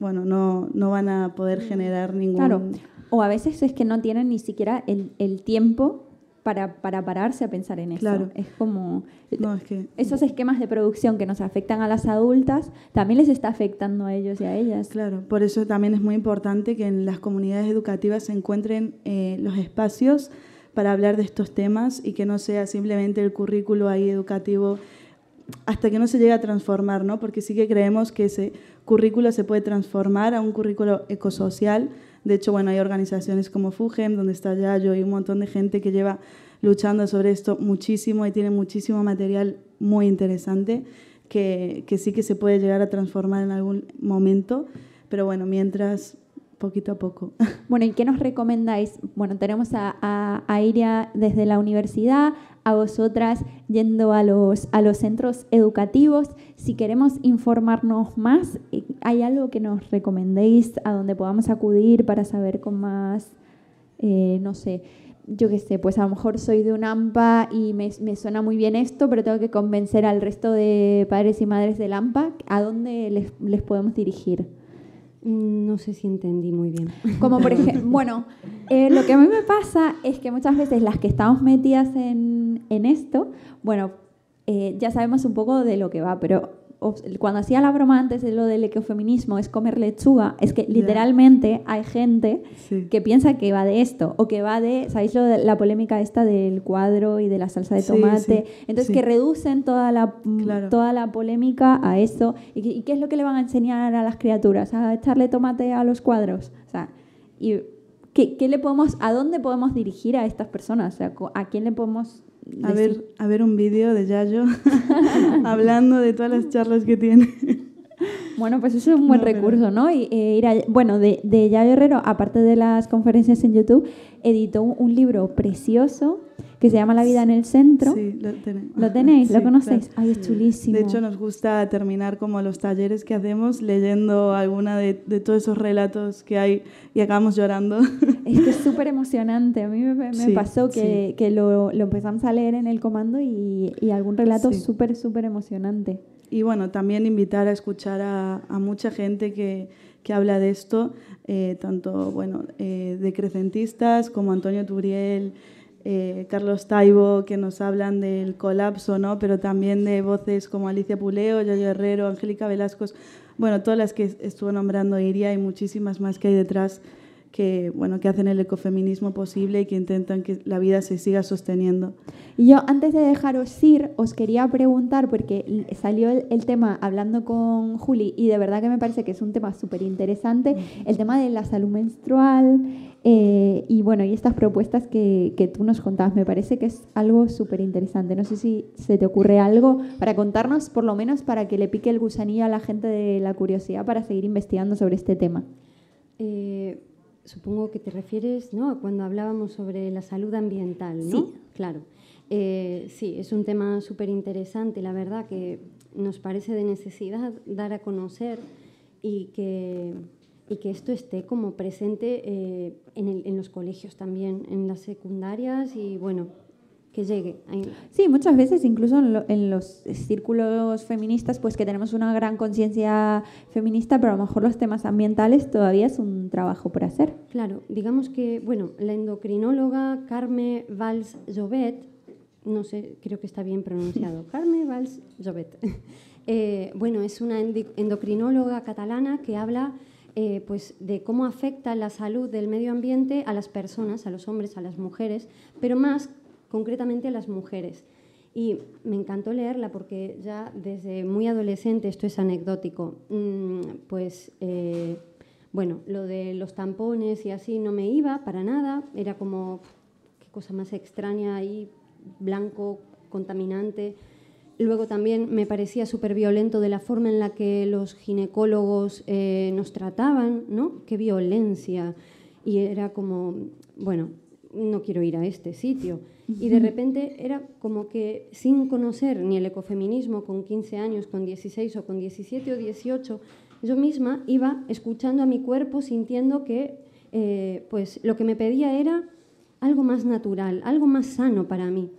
Speaker 6: bueno, no, no van a poder generar ningún...
Speaker 3: Claro. O a veces es que no tienen ni siquiera el, el tiempo para, para pararse a pensar en eso.
Speaker 6: Claro.
Speaker 3: Es como...
Speaker 6: No, es que...
Speaker 3: Esos esquemas de producción que nos afectan a las adultas, también les está afectando a ellos y a ellas.
Speaker 6: Claro, por eso también es muy importante que en las comunidades educativas se encuentren eh, los espacios para hablar de estos temas y que no sea simplemente el currículo ahí educativo hasta que no se llegue a transformar, ¿no? Porque sí que creemos que ese currículo se puede transformar a un currículo ecosocial. De hecho, bueno, hay organizaciones como FUGEM, donde está Yayo y un montón de gente que lleva luchando sobre esto muchísimo y tiene muchísimo material muy interesante que, que sí que se puede llegar a transformar en algún momento. Pero bueno, mientras, poquito a poco.
Speaker 3: Bueno, ¿y qué nos recomendáis? Bueno, tenemos a, a, a Iria desde la universidad, a vosotras yendo a los, a los centros educativos. Si queremos informarnos más, eh, ¿hay algo que nos recomendéis a donde podamos acudir para saber con más, eh, no sé, yo qué sé, pues a lo mejor soy de un AMPA y me, me suena muy bien esto, pero tengo que convencer al resto de padres y madres del AMPA, ¿a dónde les, les podemos dirigir?
Speaker 7: No sé si entendí muy bien.
Speaker 3: Como por ejemplo, bueno, eh, lo que a mí me pasa es que muchas veces las que estamos metidas en, en esto, bueno, eh, ya sabemos un poco de lo que va, pero cuando hacía la broma antes de lo del ecofeminismo es comer lechuga, es que literalmente hay gente
Speaker 6: Sí.
Speaker 3: que piensa que va de esto o que va de, ¿sabéis lo de la polémica esta del cuadro y de la salsa de tomate?
Speaker 6: sí,
Speaker 3: Entonces
Speaker 6: sí.
Speaker 3: que reducen toda la, mm,
Speaker 6: Claro.
Speaker 3: toda la polémica a eso. ¿Y, qué- y qué es lo que le van a enseñar a las criaturas? ¿A echarle tomate a los cuadros? O sea, y ¿qué, qué le podemos, ¿a dónde podemos dirigir a estas personas? O sea, ¿a quién le podemos
Speaker 6: A ver, a ver un vídeo de Yayo hablando de todas las charlas que tiene.
Speaker 3: Bueno, pues eso es un buen
Speaker 6: No,
Speaker 3: recurso, ¿no? Y, eh, ir a- bueno, de, de Yayo Herrero, aparte de las conferencias en YouTube, editó un, un libro precioso que se llama La vida en el centro.
Speaker 6: Sí, lo, tenemos.
Speaker 3: ¿Lo tenéis? ¿Lo
Speaker 6: Sí,
Speaker 3: conocéis?
Speaker 6: claro.
Speaker 3: Ay, es chulísimo.
Speaker 6: De hecho, nos gusta terminar como los talleres que hacemos leyendo alguna de, de todos esos relatos que hay y acabamos llorando.
Speaker 3: Es que es súper emocionante. A mí me, me
Speaker 6: Sí,
Speaker 3: pasó que, que lo, lo empezamos a leer en el comando y, y algún relato súper, súper emocionante.
Speaker 6: Y bueno, también invitar a escuchar a, a mucha gente que, que habla de esto, eh, tanto bueno, eh, decrecentistas como Antonio Turiel, eh, Carlos Taibo, que nos hablan del colapso, ¿no? pero también de voces como Alicia Puleo, Yayo Herrero, Angélica Velasco, bueno, todas las que estuvo nombrando Iria y muchísimas más que hay detrás que, bueno, que hacen el ecofeminismo posible y que intentan que la vida se siga sosteniendo.
Speaker 3: Y yo, antes de dejaros ir, os quería preguntar, porque salió el, el tema hablando con Juli, y de verdad que me parece que es un tema súper interesante, el tema de la salud menstrual, eh, y bueno, y estas propuestas que, que tú nos contabas, me parece que es algo súper interesante. No sé si se te ocurre algo para contarnos, por lo menos para que le pique el gusanillo a la gente de la curiosidad para seguir investigando sobre este tema.
Speaker 7: Eh, supongo que te refieres ¿no? a cuando hablábamos sobre la salud ambiental, ¿no?
Speaker 3: Sí.
Speaker 7: Claro. Eh, sí, es un tema súper interesante, la verdad, que nos parece de necesidad dar a conocer y que, y que esto esté como presente eh, en, el- en los colegios también, en las secundarias y bueno, que llegue.
Speaker 3: Sí, muchas veces incluso en, lo- en los círculos feministas, pues que tenemos una gran conciencia feminista, pero a lo mejor los temas ambientales todavía es un trabajo por hacer.
Speaker 7: Claro, digamos que, bueno, la endocrinóloga Carme Valls Jovet, no sé, creo que está bien pronunciado, Carme Valls Jovet, eh, bueno, es una endocrinóloga catalana que habla eh, pues, de cómo afecta la salud del medio ambiente a las personas, a los hombres, a las mujeres, pero más concretamente a las mujeres. Y me encantó leerla porque ya desde muy adolescente, esto es anecdótico, mm, pues eh, bueno, lo de los tampones y así no me iba para nada, era como qué cosa más extraña ahí, blanco, contaminante. Luego también me parecía súper violento de la forma en la que los ginecólogos eh, nos trataban, ¿no? Qué violencia. Y era como, bueno, no quiero ir a este sitio. Y de repente era como que sin conocer ni el ecofeminismo con 15 años, con 16 o con 17 o 18, yo misma iba escuchando a mi cuerpo, sintiendo que eh, pues lo que me pedía era algo más natural, algo más sano para mí.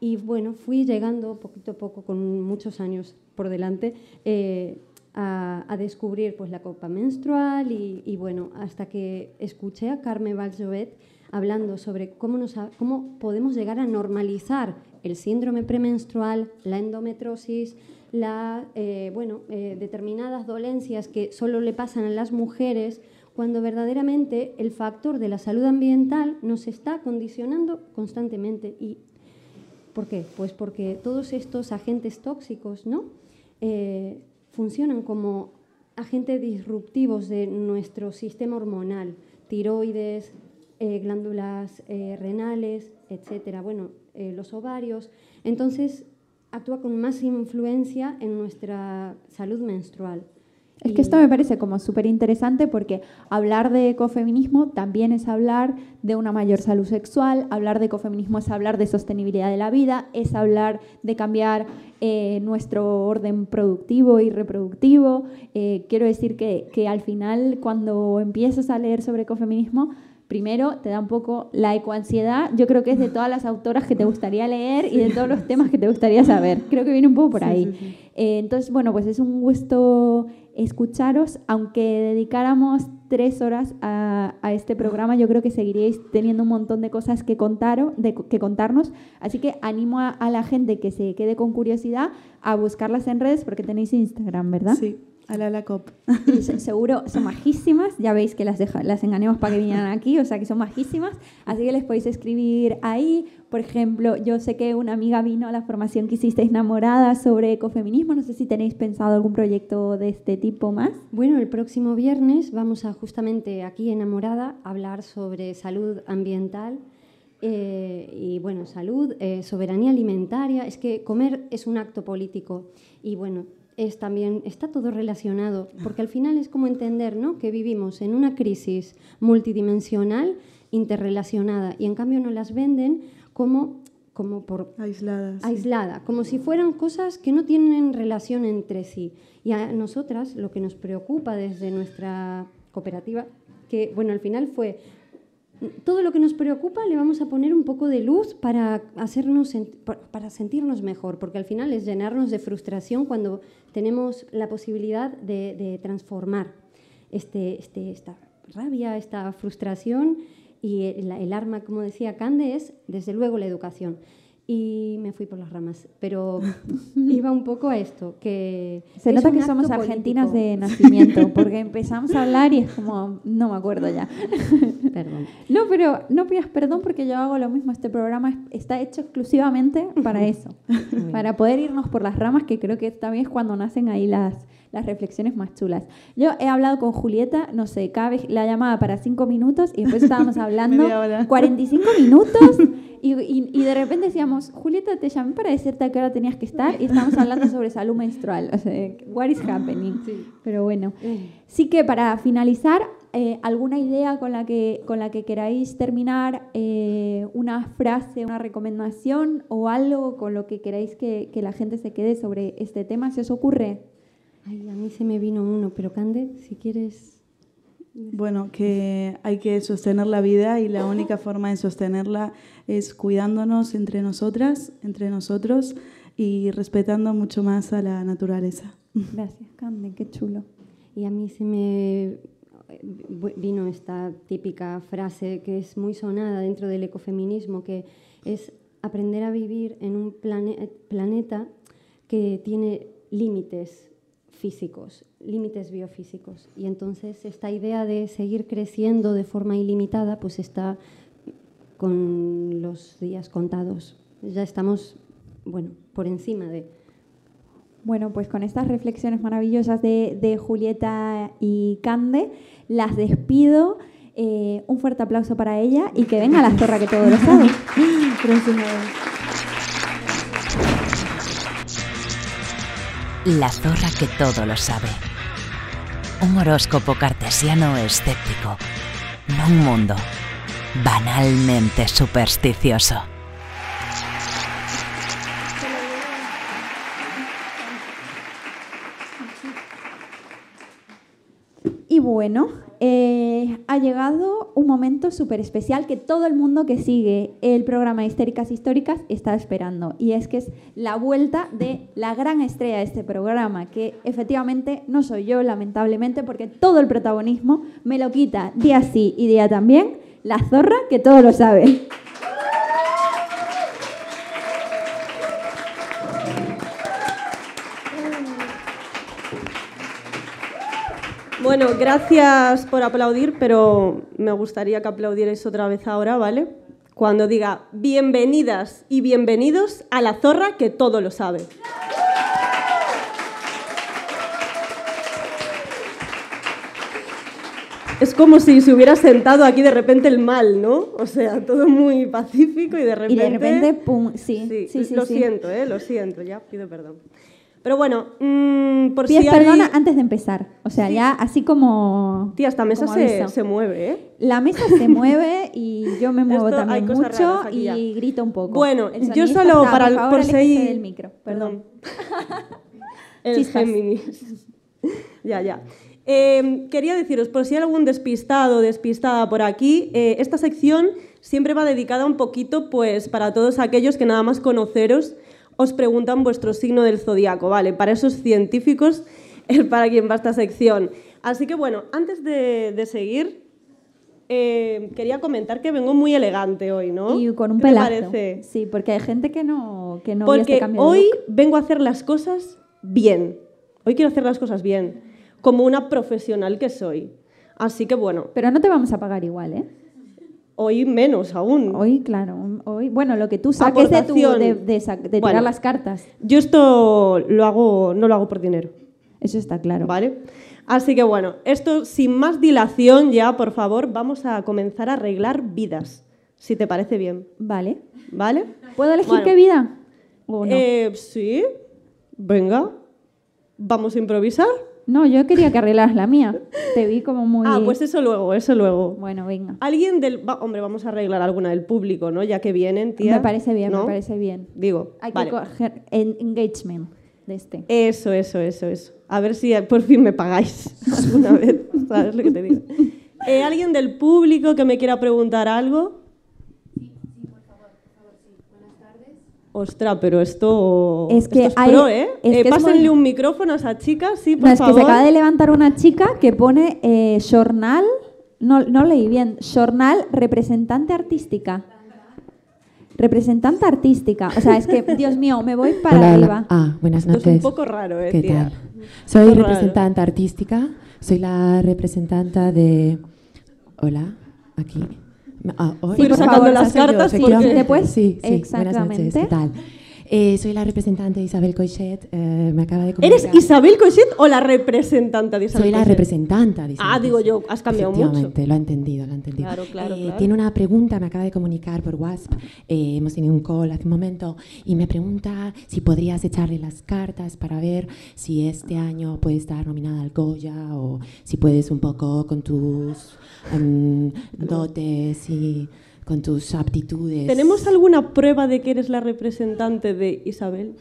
Speaker 7: Y bueno, fui llegando poquito a poco, con muchos años por delante, eh, a, a descubrir pues, la copa menstrual y, y bueno, hasta que escuché a Carme Valjovet hablando sobre cómo, nos, cómo podemos llegar a normalizar el síndrome premenstrual, la endometrosis, la, eh, bueno, eh, determinadas dolencias que solo le pasan a las mujeres, cuando verdaderamente el factor de la salud ambiental nos está condicionando constantemente. ¿Y por qué? Pues porque todos estos agentes tóxicos ¿no? Eh, funcionan como agentes disruptivos de nuestro sistema hormonal, tiroides, eh, glándulas eh, renales, etcétera, bueno, eh, los ovarios. Entonces, actúa con más influencia en nuestra salud menstrual.
Speaker 3: Es que esto me parece como súper interesante porque hablar de ecofeminismo también es hablar de una mayor salud sexual, hablar de ecofeminismo es hablar de sostenibilidad de la vida, es hablar de cambiar eh, nuestro orden productivo y reproductivo. Eh, quiero decir que, que al final cuando empiezas a leer sobre ecofeminismo, primero te da un poco la ecoansiedad, yo creo que es de todas las autoras que te gustaría leer y de todos los temas que te gustaría saber. Creo que viene un poco por
Speaker 6: Sí,
Speaker 3: ahí.
Speaker 6: sí, sí.
Speaker 3: Eh, entonces, bueno, pues es un gusto escucharos, aunque dedicáramos tres horas a, a este programa, yo creo que seguiríais teniendo un montón de cosas que, contaros, de, que contarnos, así que animo a, a la gente que se quede con curiosidad a buscarlas en redes porque tenéis Instagram, ¿verdad?
Speaker 6: Sí, a la, la COP.
Speaker 3: Y seguro son majísimas, ya veis que las, deja- las engañamos para que vinieran aquí, o sea que son majísimas, así que les podéis escribir ahí. Por ejemplo, yo sé que una amiga vino a la formación que hicisteis enamorada sobre ecofeminismo, no sé si tenéis pensado algún proyecto de este tipo más.
Speaker 7: Bueno, el próximo viernes vamos a justamente aquí enamorada hablar sobre salud ambiental eh, y bueno, salud, eh, soberanía alimentaria. Es que comer es un acto político y bueno, es también, está todo relacionado, porque al final es como entender ¿no? que vivimos en una crisis multidimensional, interrelacionada, y en cambio nos las venden como, como por
Speaker 6: Aisladas. sí.
Speaker 7: aislada, como si fueran cosas que no tienen relación entre sí. Y a nosotras lo que nos preocupa desde nuestra cooperativa, que bueno, al final fue todo lo que nos preocupa le vamos a poner un poco de luz para hacernos para sentirnos mejor, porque al final es llenarnos de frustración cuando tenemos la posibilidad de, de transformar este, este- esta rabia, esta frustración y el, el arma, como decía Cande, es desde luego la educación. Y me fui por las ramas, pero iba un poco a esto, que
Speaker 3: Se
Speaker 7: es
Speaker 3: nota que somos
Speaker 7: acto
Speaker 3: argentinas
Speaker 7: político.
Speaker 3: de nacimiento, porque empezamos a hablar y es como, no me acuerdo ya.
Speaker 7: Perdón.
Speaker 3: No, pero no pidas perdón porque yo hago lo mismo. Este programa es- está hecho exclusivamente para eso, para poder irnos por las ramas, que creo que también es cuando nacen ahí las, las reflexiones más chulas. Yo he hablado con Julieta, no sé, cada vez la llamaba para cinco minutos y después estábamos hablando
Speaker 6: Media hora.
Speaker 3: 45 minutos y, y- y de repente decíamos, Julieta, te llamé para decirte a qué hora tenías que estar y estábamos hablando sobre salud menstrual. O sea, what is happening? Pero bueno. Sí que para finalizar, eh, ¿alguna idea con la que, con la que queráis terminar? Eh, ¿Una frase, una recomendación o algo con lo que queráis que, que la gente se quede sobre este tema? ¿Se os ocurre?
Speaker 7: Ay, a mí se me vino uno, pero Cande, si quieres...
Speaker 6: Bueno, que hay que sostener la vida y la única forma de sostenerla es cuidándonos entre nosotras, entre nosotros y respetando mucho más a la naturaleza.
Speaker 3: Gracias, Cande, qué chulo.
Speaker 7: Y a mí se me eh, vino esta típica frase que es muy sonada dentro del ecofeminismo, que es aprender a vivir en un plane- planeta que tiene límites físicos, límites biofísicos. Y entonces esta idea de seguir creciendo de forma ilimitada, pues está con los días contados. Ya estamos, bueno, por encima de...
Speaker 3: Bueno, pues con estas reflexiones maravillosas de, de Julieta y Cande, las despido. Eh, un fuerte aplauso para ella y que venga la zorra que todo lo sabe.
Speaker 1: La zorra que todo lo sabe. Un horóscopo cartesiano escéptico. No un mundo banalmente supersticioso.
Speaker 3: Bueno, eh, ha llegado un momento súper especial que todo el mundo que sigue el programa Histéricas Históricas está esperando. Y es que es la vuelta de la gran estrella de este programa, que efectivamente no soy yo, lamentablemente, porque todo el protagonismo me lo quita día sí y día también la zorra que todo lo sabe.
Speaker 8: Bueno, gracias por aplaudir, pero me gustaría que aplaudierais otra vez ahora, ¿vale? Cuando diga bienvenidas y bienvenidos a la zorra que todo lo sabe. Es como si se hubiera sentado aquí de repente el mal, ¿no? O sea, todo muy pacífico y de
Speaker 3: Y
Speaker 8: repente...
Speaker 3: de repente, pum, sí,
Speaker 8: Sí,
Speaker 3: sí, sí.
Speaker 8: lo
Speaker 3: sí.
Speaker 8: siento, ¿eh? Lo siento, ya pido perdón. Pero bueno, mm, por si hay...
Speaker 3: perdón antes de empezar. O sea, ya así como.
Speaker 8: Tía, esta mesa se, se mueve, ¿eh?
Speaker 3: La mesa se mueve y yo me muevo
Speaker 8: Esto, hay
Speaker 3: también mucho y
Speaker 8: ya.
Speaker 3: grito un poco.
Speaker 8: Bueno,
Speaker 3: El
Speaker 8: yo solo
Speaker 3: está,
Speaker 8: para
Speaker 3: por,
Speaker 8: por si-
Speaker 3: del micro, perdón.
Speaker 8: El. Géminis. ya, ya. Eh, quería deciros, por si hay algún despistado o despistada por aquí, eh, esta sección siempre va dedicada un poquito pues, para todos aquellos que nada más conoceros os preguntan vuestro signo del zodiaco, ¿vale? Para esos científicos es para quien va esta sección. Así que bueno, antes de, de seguir, eh, quería comentar que vengo muy elegante hoy, ¿no?
Speaker 3: Y con un
Speaker 8: ¿Qué te
Speaker 3: pelazo.
Speaker 8: parece?
Speaker 3: Sí, porque hay gente que no, que no
Speaker 8: Porque
Speaker 3: este cambio
Speaker 8: hoy vengo a hacer las cosas bien. Hoy quiero hacer las cosas bien, como una profesional que soy. Así que bueno,
Speaker 3: Pero no te vamos a pagar igual, ¿eh?
Speaker 8: Hoy menos aún.
Speaker 3: Hoy, claro, hoy, bueno, lo que tú saques de, tu, de, de sa- de tirar las cartas,
Speaker 8: Yo esto lo hago, no lo hago por dinero,
Speaker 3: eso está claro.
Speaker 8: ¿vale? Así que bueno, esto sin más dilación ya, por favor, vamos a comenzar a arreglar vidas, si te parece bien,
Speaker 3: Vale.
Speaker 8: ¿vale?
Speaker 3: ¿Puedo elegir
Speaker 8: Bueno.
Speaker 3: qué vida? ¿O no?
Speaker 8: Eh, sí, venga. ¿Vamos a improvisar?
Speaker 3: No, yo quería que arreglaras la mía. Te vi como muy...
Speaker 8: Ah, pues eso luego, eso luego.
Speaker 3: Bueno, venga.
Speaker 8: Alguien del... va- hombre, vamos a arreglar alguna del público, ¿no? Ya que vienen, tía.
Speaker 3: Me parece bien,
Speaker 8: ¿no?
Speaker 3: me parece bien.
Speaker 8: Digo,
Speaker 3: Hay
Speaker 8: vale.
Speaker 3: que coger en- engagement de este.
Speaker 8: Eso, eso, eso, eso. A ver si por fin me pagáis alguna vez. ¿Sabes lo que te digo? Eh, ¿Alguien del público que me quiera preguntar algo? Ostras, pero esto
Speaker 3: Es que
Speaker 8: esto es
Speaker 3: hay-
Speaker 8: pro, ¿eh?
Speaker 3: es
Speaker 8: Eh,
Speaker 3: que es
Speaker 8: pásenle
Speaker 3: muy-
Speaker 8: un micrófono a esa chica, sí, por
Speaker 3: No, es que se acaba de levantar una chica que pone eh, jornal, no, no leí bien, jornal representante artística. Representante artística. O sea, es que, Dios mío, me voy para
Speaker 9: Hola, hola.
Speaker 3: arriba.
Speaker 9: Ah, buenas
Speaker 8: Esto es
Speaker 9: noches.
Speaker 8: un poco raro, ¿eh,
Speaker 9: ¿Qué
Speaker 8: tía?
Speaker 9: tal? Soy
Speaker 8: raro.
Speaker 9: representante artística. Soy la representante de... Hola, aquí. Ah.
Speaker 3: Sí, por
Speaker 8: sacando
Speaker 3: favor,
Speaker 8: las
Speaker 3: yo,
Speaker 8: cartas,
Speaker 3: sí,
Speaker 8: porque-
Speaker 3: ¿te puedes?
Speaker 9: Sí, sí,
Speaker 3: Exactamente.
Speaker 9: buenas noches, ¿qué tal? Eh, soy la representante de Isabel Coixet. eh, me acaba de
Speaker 8: ¿Eres
Speaker 9: comunicar-
Speaker 8: Isabel Coixet o la representante de Isabel
Speaker 9: Soy la
Speaker 8: Coixet?
Speaker 9: representante de Isabel
Speaker 8: Ah, digo yo, has cambiado mucho.
Speaker 9: Lo ha entendido, lo ha entendido.
Speaker 8: Claro, claro,
Speaker 9: Eh,
Speaker 8: claro.
Speaker 9: Tiene una pregunta, me acaba de comunicar por WhatsApp. eh, hemos tenido un call hace un momento y me pregunta si podrías echarle las cartas para ver si este año puede estar nominada al Goya o si puedes un poco con tus em, dotes y con tus aptitudes.
Speaker 8: ¿Tenemos alguna prueba de que eres la representante de Isabel?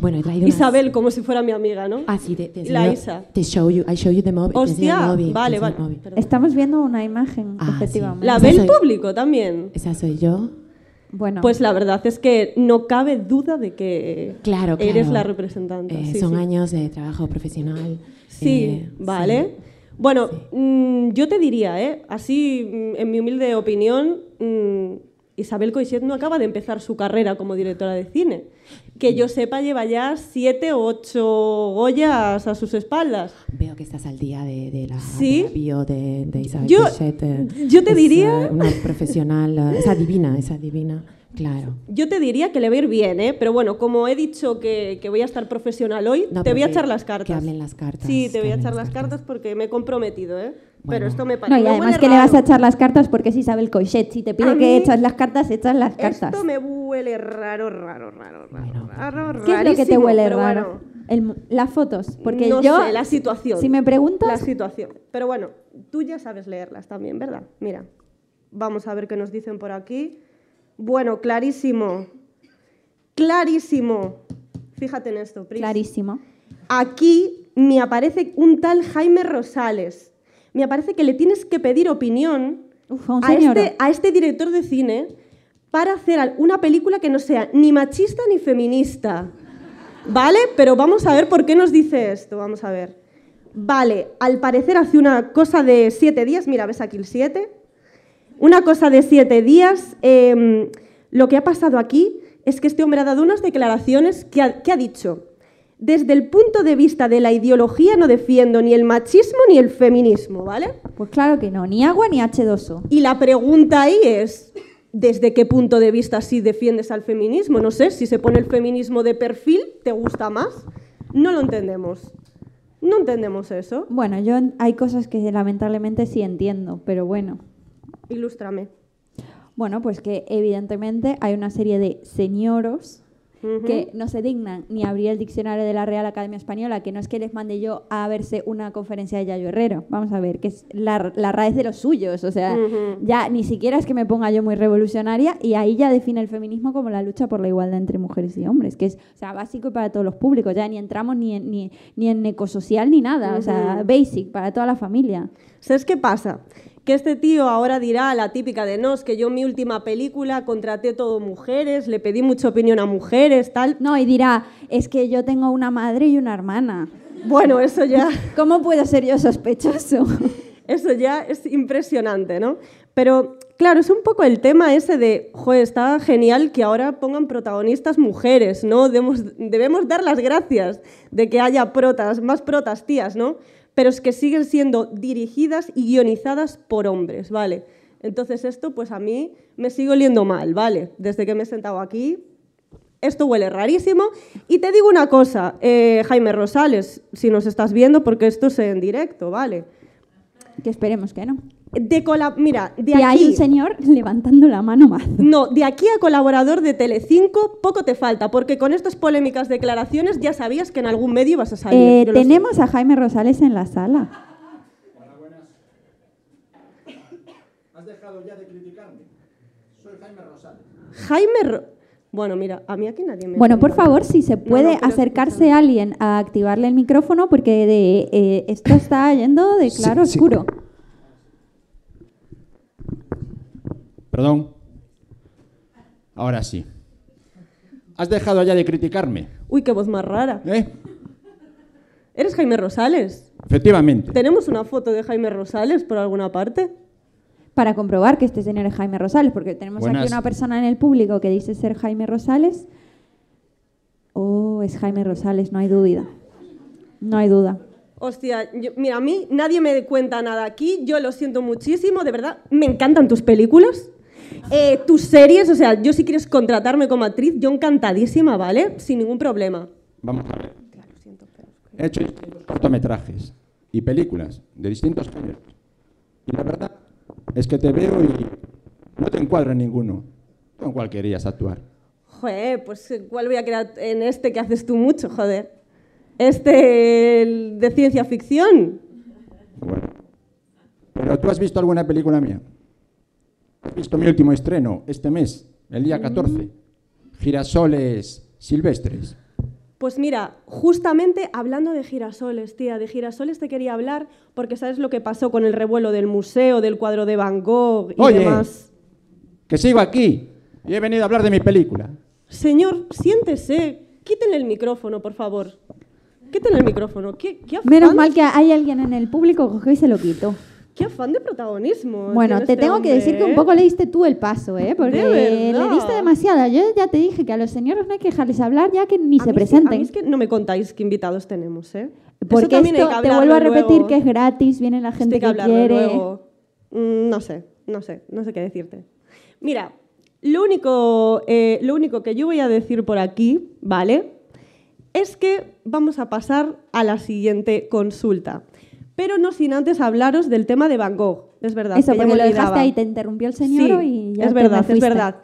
Speaker 9: Bueno, he traído unas-
Speaker 8: Isabel, como si fuera mi amiga, ¿no?
Speaker 9: Ah, sí, te, te
Speaker 8: La
Speaker 9: enseño-
Speaker 8: Isa.
Speaker 9: Te show you, I show you the enseño
Speaker 8: Hostia,
Speaker 9: móvil, te
Speaker 8: vale, vale. Perdón.
Speaker 3: Estamos viendo una imagen,
Speaker 9: Ah, sí.
Speaker 3: efectivamente.
Speaker 8: ¿La
Speaker 9: Esa
Speaker 8: ve el público también?
Speaker 9: Esa soy yo.
Speaker 3: Bueno,
Speaker 8: Pues la verdad es que no cabe duda de que
Speaker 9: Claro, claro.
Speaker 8: eres la representante.
Speaker 9: Eh,
Speaker 8: sí,
Speaker 9: son
Speaker 8: sí.
Speaker 9: años de trabajo profesional.
Speaker 8: Sí,
Speaker 9: eh,
Speaker 8: vale. Bueno, mm, yo te diría, ¿eh? así, mm, en mi humilde opinión, mm, Isabel Coixet no acaba de empezar su carrera como directora de cine. Que yo sepa, lleva ya siete o ocho Goyas a sus espaldas.
Speaker 9: Veo que estás al día de, de la,
Speaker 8: Sí.
Speaker 9: de la bio de, de Isabel
Speaker 8: Yo-
Speaker 9: Coixet, eh,
Speaker 8: yo te
Speaker 9: es,
Speaker 8: diría-
Speaker 9: eh, una profesional, eh, esa divina, esa divina, claro.
Speaker 8: Yo te diría que le va a ir bien, ¿eh? pero bueno, como he dicho que, que voy a estar profesional hoy,
Speaker 9: No,
Speaker 8: te voy a echar las cartas.
Speaker 9: que hablen las cartas,
Speaker 8: Sí, te voy a echar
Speaker 9: las
Speaker 8: las cartas
Speaker 9: cartas.
Speaker 8: porque me he comprometido, ¿eh?
Speaker 9: Bueno.
Speaker 8: Pero esto me
Speaker 3: no,
Speaker 8: parece.
Speaker 3: y además que le vas a echar las cartas porque es Isabel Coixet. Si te pide que echas las cartas, echas las cartas.
Speaker 8: Esto me huele raro, raro, raro, raro,
Speaker 9: Bueno,
Speaker 8: raro,
Speaker 3: ¿Qué es lo que te huele raro?
Speaker 8: bueno.
Speaker 3: El- las fotos. Porque
Speaker 8: no
Speaker 3: yo,
Speaker 8: sé, la situación.
Speaker 3: si me preguntas,
Speaker 8: La situación. Pero bueno, tú ya sabes leerlas también, ¿verdad? Mira, vamos a ver qué nos dicen por aquí. Bueno, clarísimo. Clarísimo. Fíjate en esto, Pris.
Speaker 3: clarísimo.
Speaker 8: Aquí me aparece un tal Jaime Rosales. Me aparece que le tienes que pedir opinión
Speaker 3: Uf, a
Speaker 8: este, a este director de cine para hacer una película que no sea ni machista ni feminista. ¿Vale? Pero vamos a ver por qué nos dice esto. Vamos a ver. Vale, al parecer hace una cosa de siete días. Mira, ves aquí el siete. Una cosa de siete días. eh, lo que ha pasado aquí es que este hombre ha dado unas declaraciones que ha, que ha dicho. Desde el punto de vista de la ideología no defiendo ni el machismo ni el feminismo, ¿vale?
Speaker 3: Pues claro que no, ni agua ni H2O.
Speaker 8: Y la pregunta ahí es, ¿desde qué punto de vista sí defiendes al feminismo? No sé, si se pone el feminismo de perfil, ¿te gusta más? No lo entendemos. No entendemos eso.
Speaker 3: Bueno, yo hay cosas que lamentablemente sí entiendo, pero bueno.
Speaker 8: Ilústrame.
Speaker 3: Bueno, pues que evidentemente hay una serie de señoros que no se dignan ni abrir el diccionario de la Real Academia Española, que no es que les mande yo a verse una conferencia de Yayo Herrero. Vamos a ver, que es la, la raíz de los suyos. O sea, ya ni siquiera es que me ponga yo muy revolucionaria y ahí ya define el feminismo como la lucha por la igualdad entre mujeres y hombres, que es o sea, básico para todos los públicos. Ya ni entramos ni en, ni, ni en ecosocial ni nada. O sea, basic para toda la familia.
Speaker 8: ¿Sabes qué pasa? Que este tío ahora dirá la típica de no, es que yo en mi última película contraté todo mujeres, le pedí mucha opinión a mujeres, tal.
Speaker 3: No, y dirá, es que yo tengo una madre y una hermana.
Speaker 8: Bueno, eso ya,
Speaker 3: ¿Cómo puedo ser yo sospechoso?
Speaker 8: eso ya es impresionante, ¿no? Pero claro, es un poco el tema ese de, joder, está genial que ahora pongan protagonistas mujeres, ¿no? Debemos, debemos dar las gracias de que haya protas, más protas tías, ¿no? Pero es que siguen siendo dirigidas y guionizadas por hombres, ¿vale? Entonces esto, pues a mí me sigue oliendo mal, ¿vale? Desde que me he sentado aquí, esto huele rarísimo. Y te digo una cosa, eh, Jaime Rosales, si nos estás viendo, porque esto es en directo, ¿vale?
Speaker 3: Que esperemos que no.
Speaker 8: De cola- Mira, de
Speaker 3: y
Speaker 8: aquí...
Speaker 3: hay un señor levantando la mano más.
Speaker 8: No, de aquí a colaborador de Telecinco poco te falta, porque con estas polémicas declaraciones ya sabías que en algún medio ibas a salir.
Speaker 3: Eh, tenemos a Jaime Rosales en la sala.
Speaker 10: ¿Has dejado ya de criticarme? Soy Jaime Rosales.
Speaker 8: Jaime... Ro- Bueno, mira, a mí aquí nadie me...
Speaker 3: Bueno, por favor, si se puede
Speaker 8: no,
Speaker 3: acercarse alguien a activarle el micrófono porque de, eh, esto está yendo de claro
Speaker 10: sí.
Speaker 3: oscuro.
Speaker 10: Perdón. Ahora sí. ¿Has dejado ya de criticarme?
Speaker 8: Uy, qué voz más rara.
Speaker 10: ¿Eh?
Speaker 8: ¿Eres Jaime Rosales?
Speaker 10: Efectivamente.
Speaker 8: ¿Tenemos una foto de Jaime Rosales por alguna parte?
Speaker 3: Para comprobar que este señor es Jaime Rosales, porque tenemos
Speaker 10: Buenas.
Speaker 3: aquí una persona en el público que dice ser Jaime Rosales. Oh, es Jaime Rosales, no hay duda. No hay duda.
Speaker 8: Hostia, yo- mira, a mí nadie me cuenta nada aquí, yo lo siento muchísimo, de verdad, me encantan tus películas, eh, tus series, o sea, yo si quieres contratarme como actriz, yo encantadísima, ¿vale? Sin ningún problema.
Speaker 10: Vamos a ver. He hecho distintos cortometrajes y películas de distintos géneros. Y la verdad es que te veo y no te encuadro en ninguno. ¿Con cuál querías actuar?
Speaker 8: Joder, pues ¿cuál voy a crear en este que haces tú mucho, joder? Este el de ciencia ficción.
Speaker 10: Bueno. ¿Pero tú has visto alguna película mía? ¿Has visto mi último estreno este mes, el día 14? Girasoles silvestres.
Speaker 8: Pues mira, justamente hablando de girasoles, tía, de girasoles te quería hablar porque sabes lo que pasó con el revuelo del museo, del cuadro de Van Gogh y
Speaker 10: Oye.
Speaker 8: demás.
Speaker 10: Que sigo aquí y he venido a hablar de mi película.
Speaker 8: Señor, siéntese. Quítenle el micrófono, por favor. Quítenle el micrófono. ¿Qué, qué
Speaker 3: Menos mal que hay alguien en el público que y se lo quitó.
Speaker 8: Qué afán de protagonismo.
Speaker 3: Bueno, te tengo que decir que un poco le diste tú el paso, ¿eh? Porque le diste demasiada. Yo ya te dije que a los señores no hay que dejarles hablar ya que ni
Speaker 8: A
Speaker 3: se
Speaker 8: es que-
Speaker 3: presenten.
Speaker 8: a mí es que no me contáis qué invitados tenemos, ¿eh?
Speaker 3: Porque esto,
Speaker 8: que
Speaker 3: te vuelvo a repetir
Speaker 8: luego.
Speaker 3: que es gratis, viene la gente que,
Speaker 8: hablarlo
Speaker 3: quiere.
Speaker 8: luego. Mm, No sé, no sé, no sé qué decirte. Mira, lo único, eh, lo único que yo voy a decir por aquí, ¿vale? Es que vamos a pasar a la siguiente consulta. Pero no sin antes hablaros del tema de Van Gogh. Es verdad.
Speaker 3: Eso,
Speaker 8: que
Speaker 3: porque
Speaker 8: me
Speaker 3: lo dejaste ahí, te interrumpió el señor
Speaker 8: Sí,
Speaker 3: y ya
Speaker 8: es
Speaker 3: te me
Speaker 8: verdad, es verdad.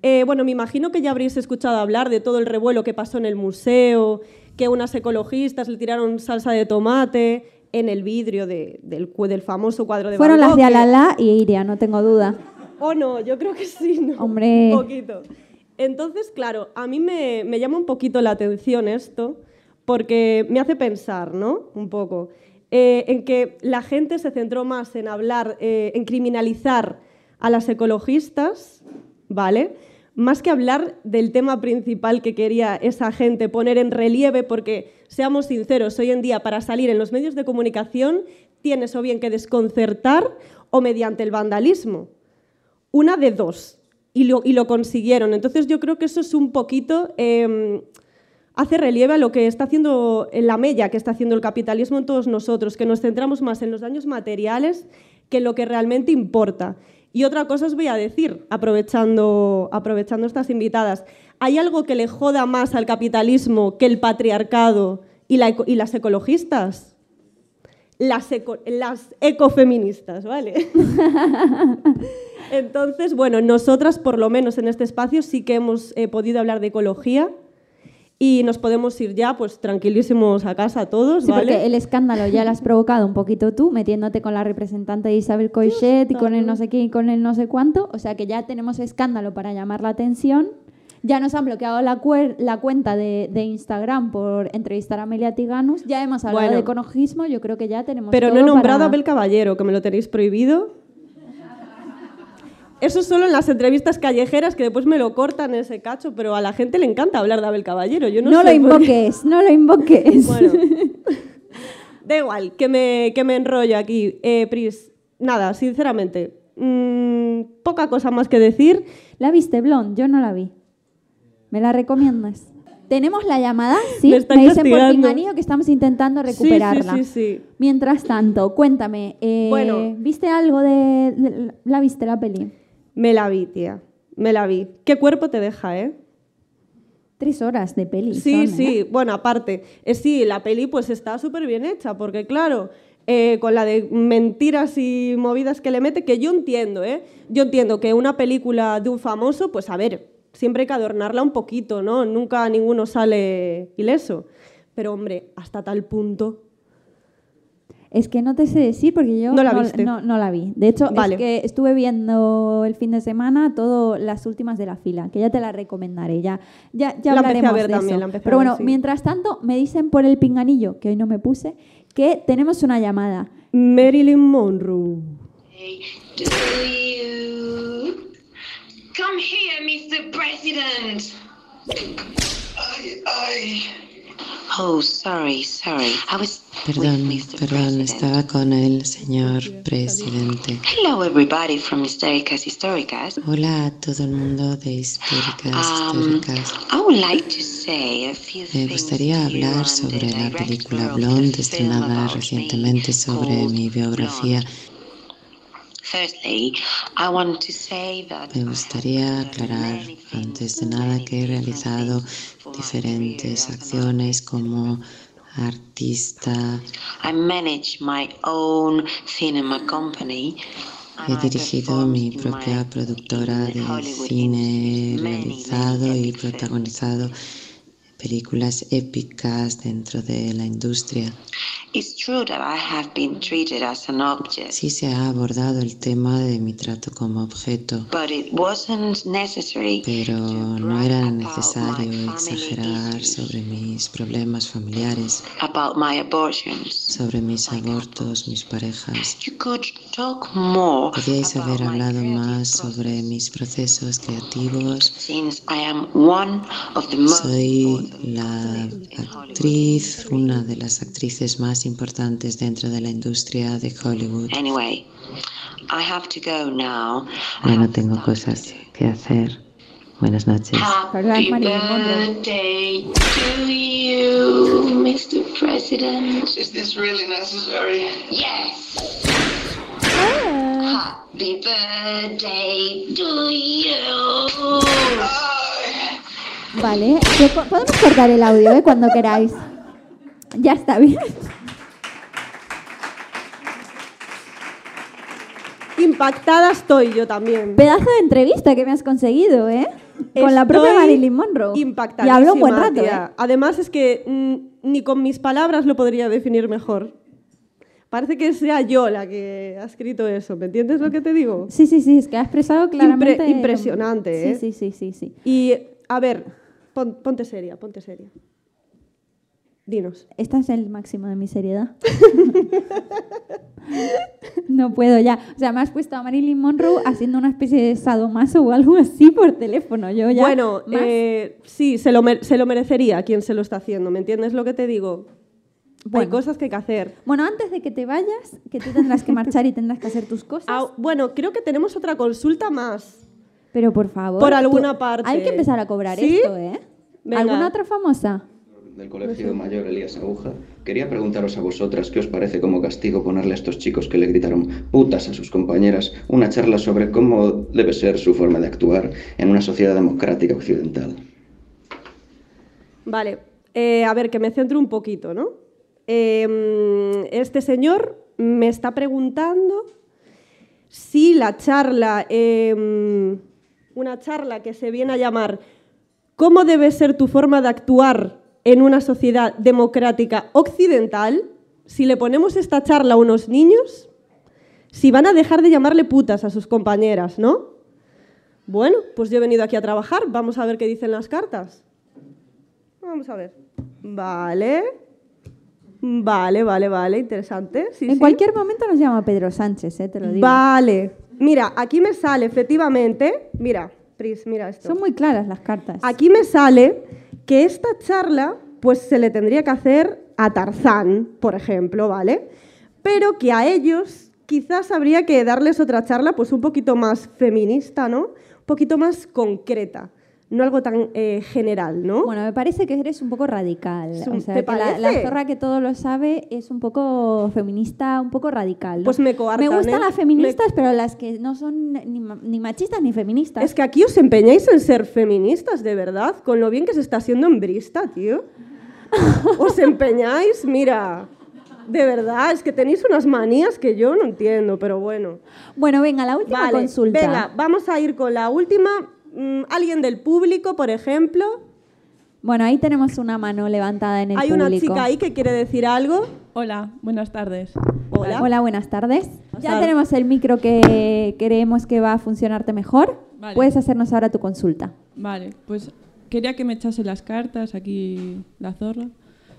Speaker 8: Eh, bueno, me imagino que ya habréis escuchado hablar de todo el revuelo que pasó en el museo, que unas ecologistas le tiraron salsa de tomate en el vidrio de- del, famoso cuadro de
Speaker 3: Fueron
Speaker 8: Van
Speaker 3: las
Speaker 8: Gogh,
Speaker 3: de
Speaker 8: que-
Speaker 3: Alala y Iria, no tengo duda.
Speaker 8: ¿O no? Yo creo que sí, ¿no?
Speaker 3: Hombre.
Speaker 8: Un poquito. Entonces, claro, a mí me, me llama un poquito la atención esto, porque me hace pensar, ¿no? Un poco. Eh, en que la gente se centró más en hablar, eh, en criminalizar a las ecologistas, ¿vale? Más que hablar del tema principal que quería esa gente poner en relieve, porque seamos sinceros, hoy en día para salir en los medios de comunicación tienes o bien que desconcertar o mediante el vandalismo una de dos. Y lo, y lo consiguieron. Entonces yo creo que eso es un poquito, eh, hace relieve a lo que está haciendo en la mella que está haciendo el capitalismo en todos nosotros, que nos centramos más en los daños materiales que en lo que realmente importa. Y otra cosa os voy a decir, aprovechando, aprovechando estas invitadas. ¿Hay algo que le joda más al capitalismo que el patriarcado y, la eco- y las ecologistas? Las, eco- las ecofeministas, ¿vale? Entonces, bueno, nosotras por lo menos en este espacio sí que hemos eh, podido hablar de ecología y nos podemos ir ya pues tranquilísimos a casa todos,
Speaker 3: Sí,
Speaker 8: ¿vale?
Speaker 3: porque el escándalo ya lo has provocado un poquito tú, metiéndote con la representante de Isabel Coixet y con el no sé qué y con el no sé cuánto. O sea que ya tenemos escándalo para llamar la atención. Ya nos han bloqueado la, la cuenta de, de Instagram por entrevistar a Amelia Tiganus. Ya hemos hablado
Speaker 8: Bueno.
Speaker 3: de ecologismo. Yo creo que ya tenemos
Speaker 8: Pero no he
Speaker 3: todo
Speaker 8: nombrado
Speaker 3: para-
Speaker 8: a Abel Caballero, que me lo tenéis prohibido. Eso solo en las entrevistas callejeras, que después me lo cortan ese cacho, pero a la gente le encanta hablar de Abel Caballero. Yo no,
Speaker 3: No, lo
Speaker 8: sé
Speaker 3: invoques, no lo invoques.
Speaker 8: Bueno, da igual, que me, que me enrollo aquí. Eh, Pris, nada, sinceramente, mm, poca cosa más que decir.
Speaker 3: ¿La viste, Blond? Yo no la vi. ¿Me la recomiendas? ¿Tenemos la llamada? Sí,
Speaker 8: Me están
Speaker 3: dicen por
Speaker 8: castigando.
Speaker 3: pinganillo que estamos intentando
Speaker 8: Sí, sí,
Speaker 3: recuperarla.
Speaker 8: sí, sí.
Speaker 3: Mientras tanto, cuéntame, eh,
Speaker 8: Bueno.
Speaker 3: ¿viste algo de, de- ¿La viste la peli?
Speaker 8: Me la vi, tía. Me la vi. ¿Qué cuerpo te deja, eh?
Speaker 3: Tres horas de peli.
Speaker 8: Sí,
Speaker 3: son,
Speaker 8: sí.
Speaker 3: ¿eh?
Speaker 8: Bueno, aparte, eh, sí, la peli pues está súper bien hecha, porque claro, eh, con la de mentiras y movidas que le mete, que yo entiendo, ¿eh? Yo entiendo que una película de un famoso, pues a ver, siempre hay que adornarla un poquito, ¿no? Nunca ninguno sale ileso. Pero hombre, hasta tal punto.
Speaker 3: Es que no te sé decir porque yo
Speaker 8: No la viste.
Speaker 3: no, no la vi. De hecho,
Speaker 8: Vale.
Speaker 3: es que estuve viendo el fin de semana todas las últimas de la fila, que ya te la recomendaré. Ya, ya, ya
Speaker 8: La
Speaker 3: hablaremos
Speaker 8: a ver
Speaker 3: de
Speaker 8: también,
Speaker 3: eso.
Speaker 8: la empecé a
Speaker 3: Pero
Speaker 8: ver,
Speaker 3: bueno,
Speaker 8: sí.
Speaker 3: mientras tanto, me dicen por el pinganillo, que hoy no me puse, que tenemos una llamada.
Speaker 8: Marilyn Monroe.
Speaker 11: Do you come here, Mr. President?
Speaker 12: Oh, sorry, sorry. I was
Speaker 13: Perdón, perdón, estaba con el señor presidente.
Speaker 12: Hello, everybody from Históricas.
Speaker 13: Hola a todo el mundo de históricas,
Speaker 12: Um,
Speaker 13: históricas.
Speaker 12: I would like to say a few
Speaker 13: Me gustaría hablar sobre la película Blonde, estrenada recientemente
Speaker 12: me
Speaker 13: sobre mi biografía
Speaker 12: I want to say that
Speaker 13: Me gustaría aclarar antes de nada que he realizado diferentes acciones como artista.
Speaker 12: I manage my own cinema company.
Speaker 13: He dirigido mi propia productora de cine, realizado y protagonizado películas épicas dentro de la industria.
Speaker 12: It's true that I have been treated as an object,
Speaker 13: Sí se ha abordado el tema de mi trato como objeto,
Speaker 12: but it wasn't necessary
Speaker 13: pero no era necesario exagerar sobre mis problemas familiares,
Speaker 12: about my abortions.
Speaker 13: sobre mis abortos, mis parejas.
Speaker 12: You could talk more
Speaker 13: Podíais haber hablado más sobre mis procesos creativos.
Speaker 12: since I am one of the most
Speaker 13: Soy la actriz, una de las actrices más importantes dentro de la industria de Hollywood.
Speaker 12: Anyway, I have to go now.
Speaker 13: Bueno, tengo cosas que hacer. Buenas noches.
Speaker 12: Happy birthday to you, Mr. President.
Speaker 14: Is this really necessary?
Speaker 12: Yes. Happy birthday to you.
Speaker 3: Vale, podemos cortar el audio ¿eh? cuando queráis. Ya está bien.
Speaker 8: Impactada estoy yo también.
Speaker 3: Pedazo de entrevista que me has conseguido, ¿eh? Con la propia Marilyn Monroe. Y
Speaker 8: Impactadísima,
Speaker 3: habló un buen rato. ¿eh?
Speaker 8: Además es que mm, ni con mis palabras lo podría definir mejor. Parece que sea yo la que ha escrito eso, ¿me entiendes lo que te digo?
Speaker 3: Sí, sí, sí, es que ha expresado claramente...
Speaker 8: Impre- impresionante, ¿eh?
Speaker 3: Sí, sí, sí, sí, sí.
Speaker 8: Y, a ver, pon- ponte seria, ponte seria. Dinos.
Speaker 3: Esta es el máximo de mi seriedad. no puedo ya. O sea, me has puesto a Marilyn Monroe haciendo una especie de sadomaso o algo así por teléfono. Yo ya...
Speaker 8: bueno, eh, sí, se lo, se lo merecería quien se lo está haciendo, ¿me entiendes lo que te digo? Hay cosas que hay que hacer.
Speaker 3: Bueno, antes de que te vayas, que tú tendrás que marchar y tendrás que hacer tus cosas.
Speaker 8: Ah, bueno, creo que tenemos otra consulta más.
Speaker 3: Pero por favor.
Speaker 8: Por
Speaker 3: tú-
Speaker 8: alguna parte.
Speaker 3: Hay que empezar a cobrar
Speaker 8: ¿Sí?
Speaker 3: esto, ¿eh?
Speaker 8: Venga.
Speaker 3: ¿Alguna otra famosa?
Speaker 15: del Colegio Mayor Elías Aguja, quería preguntaros a vosotras qué os parece como castigo ponerle a estos chicos que le gritaron putas a sus compañeras una charla sobre cómo debe ser su forma de actuar en una sociedad democrática occidental.
Speaker 8: Vale, eh, a ver, que me centro un poquito, ¿no? Eh, este señor me está preguntando si la charla, eh, una charla que se viene a llamar ¿Cómo debe ser tu forma de actuar en una sociedad democrática occidental? Si le ponemos esta charla a unos niños, si van a dejar de llamarle putas a sus compañeras, ¿no? Bueno, pues yo he venido aquí a trabajar, vamos a ver qué dicen las cartas. Vamos a ver. Vale. Vale, vale, vale, interesante. Sí,
Speaker 3: en
Speaker 8: sí.
Speaker 3: cualquier momento nos llama Pedro Sánchez, ¿eh? Te lo digo.
Speaker 8: Vale. Mira, aquí me sale efectivamente. Mira, Pris, mira esto.
Speaker 3: Son muy claras las cartas.
Speaker 8: Aquí me sale que esta charla, pues se le tendría que hacer a Tarzán, por ejemplo, ¿vale? Pero que a ellos quizás habría que darles otra charla, pues un poquito más feminista, ¿no? Un poquito más concreta, no algo tan eh, general, ¿no?
Speaker 3: Bueno, me parece que eres un poco radical.
Speaker 8: Es un-
Speaker 3: O sea,
Speaker 8: ¿te
Speaker 3: que la, zorra que todo lo sabe es un poco feminista, un poco radical. ¿no?
Speaker 8: Pues me coartan,
Speaker 3: Me gustan
Speaker 8: ¿eh?
Speaker 3: las feministas, pero las que no son ni, ma- ni machistas ni feministas.
Speaker 8: Es que aquí os empeñáis en ser feministas, de verdad, con lo bien que se está haciendo en Brista, tío. Os empeñáis, mira. De verdad, es que tenéis unas manías que yo no entiendo, pero bueno.
Speaker 3: Bueno, venga, la última
Speaker 8: Vale,
Speaker 3: consulta.
Speaker 8: Venga, vamos a ir con la última. Mm, Alguien del público, por ejemplo.
Speaker 3: Bueno, ahí tenemos una mano levantada en el
Speaker 8: Hay
Speaker 3: público.
Speaker 8: una chica ahí que quiere decir algo.
Speaker 16: Hola, buenas tardes.
Speaker 8: Hola.
Speaker 3: Hola, buenas tardes. Ya
Speaker 16: tardes.
Speaker 3: tenemos el micro que creemos que va a funcionarte mejor.
Speaker 16: Vale.
Speaker 3: Puedes hacernos ahora tu consulta.
Speaker 16: Vale, pues quería que me echase las cartas aquí la zorra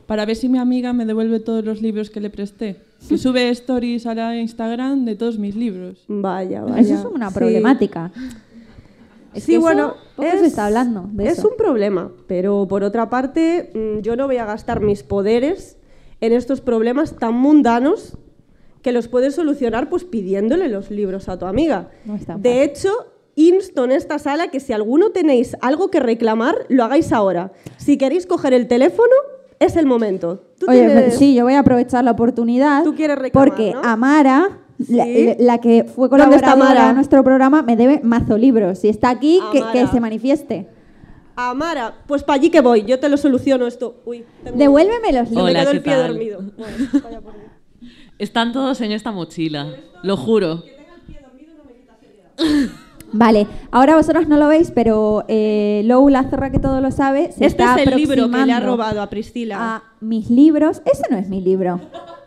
Speaker 16: para ver si mi amiga me devuelve todos los libros que le presté. Que sube stories a la Instagram de todos mis libros.
Speaker 8: Vaya, vaya.
Speaker 3: Eso es una problemática. Es
Speaker 8: sí,
Speaker 3: que eso
Speaker 8: bueno,
Speaker 3: poco se está hablando de
Speaker 8: es
Speaker 3: eso.
Speaker 8: un problema, pero por otra parte, mm, yo no voy a gastar mis poderes en estos problemas tan mundanos que los puedes solucionar pues pidiéndole los libros a tu amiga.
Speaker 3: No es
Speaker 8: De hecho, insto en esta sala que si alguno tenéis algo que reclamar, lo hagáis ahora. Si queréis coger el teléfono, es el momento. Tú
Speaker 3: Oye,
Speaker 8: tienes-
Speaker 3: sí, yo voy a aprovechar la oportunidad.
Speaker 8: Tú quieres reclamar,
Speaker 3: Porque
Speaker 8: ¿no?
Speaker 3: Amara, la,
Speaker 8: Sí.
Speaker 3: la que fue
Speaker 8: ¿Dónde está
Speaker 3: colaboradora
Speaker 8: Amara?
Speaker 3: a nuestro programa, me debe mazo libros. Si está aquí, que, que se manifieste.
Speaker 8: Amara, pues para allí que voy, yo te lo soluciono esto. Uy, tengo-
Speaker 3: Devuélveme los
Speaker 8: me
Speaker 17: Hola,
Speaker 8: quedó
Speaker 17: ¿qué
Speaker 8: el pie
Speaker 17: tal?
Speaker 8: dormido. Bueno, vaya por Dios.
Speaker 17: Están todos en esta mochila, lo juro.
Speaker 3: Vale, ahora vosotros no lo veis, pero eh, Lou, la zorra que todo lo sabe, se
Speaker 8: Este
Speaker 3: está
Speaker 8: es el libro que le ha robado a Priscila.
Speaker 3: a mis libros. Ese no es mi libro.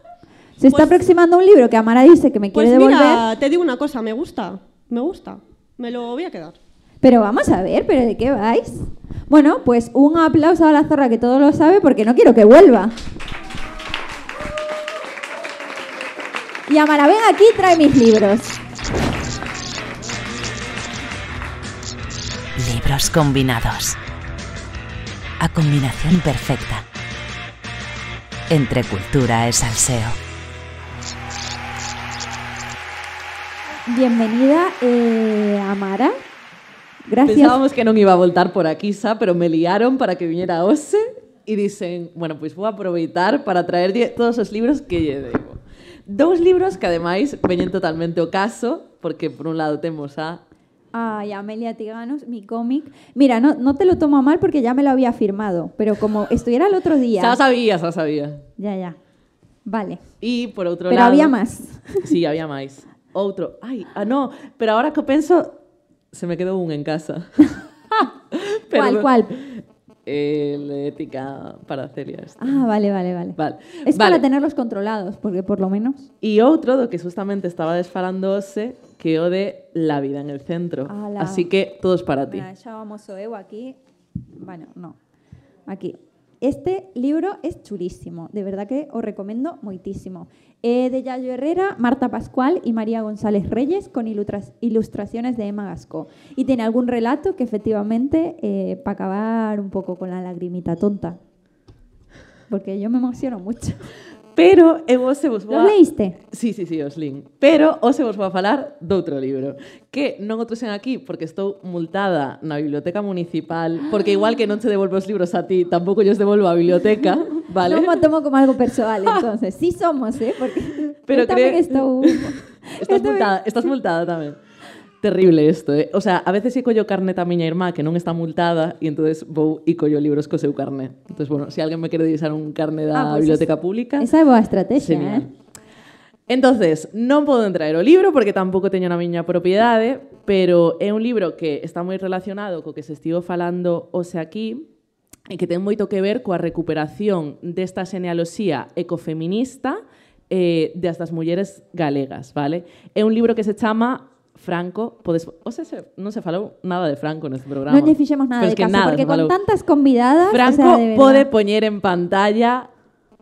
Speaker 3: Se está aproximando a un libro que Amara dice que me
Speaker 8: Pues
Speaker 3: quiere devolver.
Speaker 8: mira, te digo una cosa, me gusta, me gusta. Me lo voy a quedar.
Speaker 3: Pero vamos a ver, ¿pero de qué vais? Bueno, pues un aplauso a la zorra que todo lo sabe porque no quiero que vuelva. Y Amara, ven aquí y trae mis libros.
Speaker 1: Libros combinados. A combinación perfecta. Entre cultura e salseo.
Speaker 3: Bienvenida, eh, Amara. Gracias.
Speaker 17: Pensábamos que non iba a voltar por aquí, xa, pero me liaron para que viñera Ose e dicen, bueno, pois vou aproveitar para traerlle todos os libros que lle debo. Dous libros que ademais veñen totalmente o caso, porque por un lado temos a
Speaker 3: Ay, Amelia Tiganos, mi cómic. Mira, no, no te lo tomo a mal porque ya me lo había firmado, pero como estuviera el otro día.
Speaker 17: Xa sabía, xa sabía.
Speaker 3: Ya, ya. Vale.
Speaker 17: E por outro
Speaker 3: Pero
Speaker 17: lado...
Speaker 3: había máis.
Speaker 17: Sí, había máis. Outro. Ai, ah, no, pero ahora que o penso, se me quedou un en casa.
Speaker 3: ¿Cuál, cuál?
Speaker 17: El de ética para Celia. este.
Speaker 3: Ah, vale, vale, vale.
Speaker 17: Vale.
Speaker 3: Es
Speaker 17: Vale.
Speaker 3: para tenerlos controlados, porque por lo menos.
Speaker 17: E outro do que justamente estaba desfalándose que o de La vida en el centro.
Speaker 3: Ala.
Speaker 17: Así que todos para ti.
Speaker 3: Ya vamos o eu aquí. Bueno, no. Aquí. Este libro es chulísimo, de verdad que os recomiendo muitísimo. É de Yayo Herrera, Marta Pascual y María González Reyes con ilustraciones de Emma Gasco. Y tiene algún relato que efectivamente, para acabar un poco con la lagrimita tonta, porque yo me emociono mucho.
Speaker 17: Pero eu vos vos vou a...
Speaker 3: leíste?
Speaker 17: Sí, sí, sí, os lin. Pero os vos vou a falar doutro libro, que non o trouxen aquí porque estou multada na biblioteca municipal, porque igual que non se devolvo os libros a ti, tampouco os devolvo a biblioteca, vale?
Speaker 3: non me tomo como algo persoal, entonces. Sí somos, eh? Porque
Speaker 17: Pero
Speaker 3: eu tamén
Speaker 17: creo...
Speaker 3: estou...
Speaker 17: estás, multada, estás multada tamén. Terrible isto, eh? O sea, a veces se collo carnet a miña irmá que non está multada e entonces vou e collo libros co seu carnet. Entonces, bueno, se si alguén me quere deixar un carnet da
Speaker 3: ah, pues
Speaker 17: biblioteca es, pública...
Speaker 3: Esa é boa estrategia,
Speaker 17: genial.
Speaker 3: eh?
Speaker 17: Entonces, non podo traer o libro porque tampouco teño na miña propiedade, pero é un libro que está moi relacionado co que se estivo falando hoxe aquí e que ten moito que ver coa recuperación desta genealoxía ecofeminista eh, das das mulleres galegas, vale? É un libro que se chama Franco, podes, o sea, se, non se falou nada de Franco neste programa.
Speaker 3: Non lle fixemos nada de
Speaker 17: que
Speaker 3: caso,
Speaker 17: nada
Speaker 3: porque con tantas convidadas...
Speaker 17: Franco
Speaker 3: o sea, de
Speaker 17: pode poñer en pantalla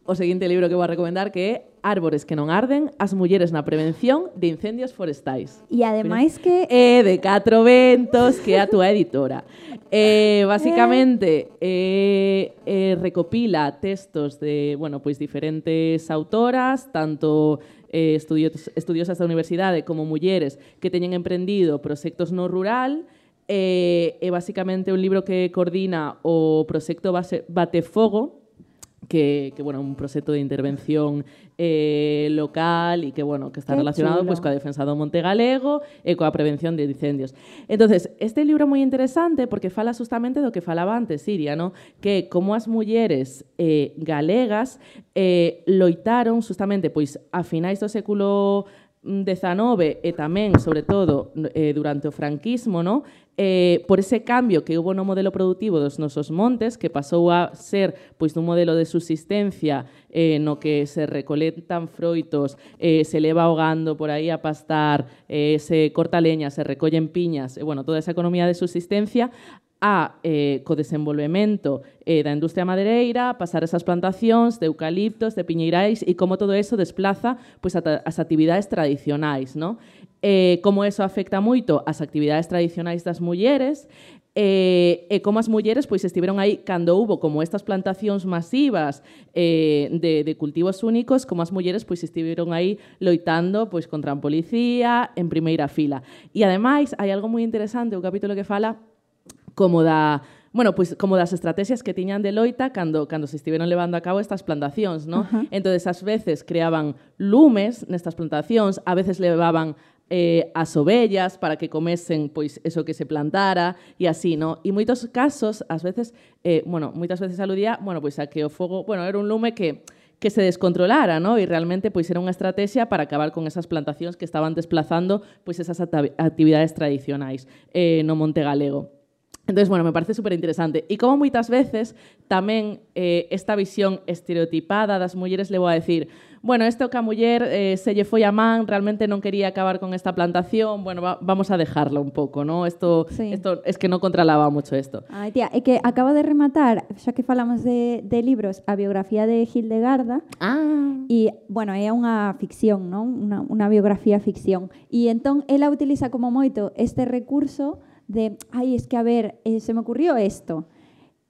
Speaker 17: o seguinte libro que vou a recomendar que é Árbores que non arden, as mulleres na prevención de incendios forestais.
Speaker 3: E ademais que...
Speaker 17: É de Catro Ventos, que é a túa editora. Eh, basicamente, eh, eh, recopila textos de, bueno, pois diferentes autoras, tanto eh, estudios, estudiosas da universidade como mulleres que teñen emprendido proxectos no rural, eh, é basicamente un libro que coordina o proxecto Batefogo, que, que bueno, un proxecto de intervención eh, local e que, bueno, que está
Speaker 3: Qué
Speaker 17: relacionado
Speaker 3: chulo.
Speaker 17: pues, coa defensa do Monte Galego e coa prevención de incendios. Entonces, este libro é moi interesante porque fala justamente do que falaba antes Siria, ¿no? que como as mulleres eh, galegas eh, loitaron justamente pois a finais do século Mm, XIX e tamén, sobre todo, eh, durante o franquismo, no? eh, por ese cambio que hubo no modelo productivo dos nosos montes, que pasou a ser pois dun modelo de subsistencia eh, no que se recolectan froitos, eh, se leva o gando por aí a pastar, eh, se corta leña, se recollen piñas, e, bueno, toda esa economía de subsistencia, a eh, co desenvolvemento eh, da industria madereira, pasar esas plantacións de eucaliptos, de piñeirais e como todo eso desplaza pois, as actividades tradicionais. No? Eh, como eso afecta moito as actividades tradicionais das mulleres, eh, e como as mulleres pois estiveron aí cando hubo como estas plantacións masivas eh, de, de cultivos únicos, como as mulleres pois estiveron aí loitando pois contra a policía en primeira fila. E ademais hai algo moi interesante, o capítulo que fala como da bueno, pois como das estrategias que tiñan de loita cando, cando se estiveron levando a cabo estas plantacións, ¿no?
Speaker 3: Uh
Speaker 17: -huh. Entón, ás veces creaban lumes nestas plantacións, a veces levaban eh, as ovellas para que comesen pois eso que se plantara e así, no? E moitos casos, ás veces, eh, bueno, moitas veces aludía, bueno, pois a que o fogo, bueno, era un lume que que se descontrolara, ¿no? E realmente pois era unha estrategia para acabar con esas plantacións que estaban desplazando pois esas actividades tradicionais eh, no Monte Galego. Entonces, bueno, me parece súper interesante. E como moitas veces tamén eh, esta visión estereotipada das mulleres levou a decir bueno, isto que a muller eh, se lle foi a man, realmente non quería acabar con esta plantación, bueno, va, vamos a dejarla un pouco, ¿no? Esto,
Speaker 3: Sí.
Speaker 17: esto es que non controlaba mucho esto.
Speaker 3: Ai, tía, é que acabo de rematar, xa que falamos de, de libros, a biografía de Hildegarda.
Speaker 17: Ah.
Speaker 3: E, bueno, é unha ficción, non? Unha, unha biografía ficción. E entón, ela utiliza como moito este recurso de, ai, es que a ver, eh, se me ocurrió esto,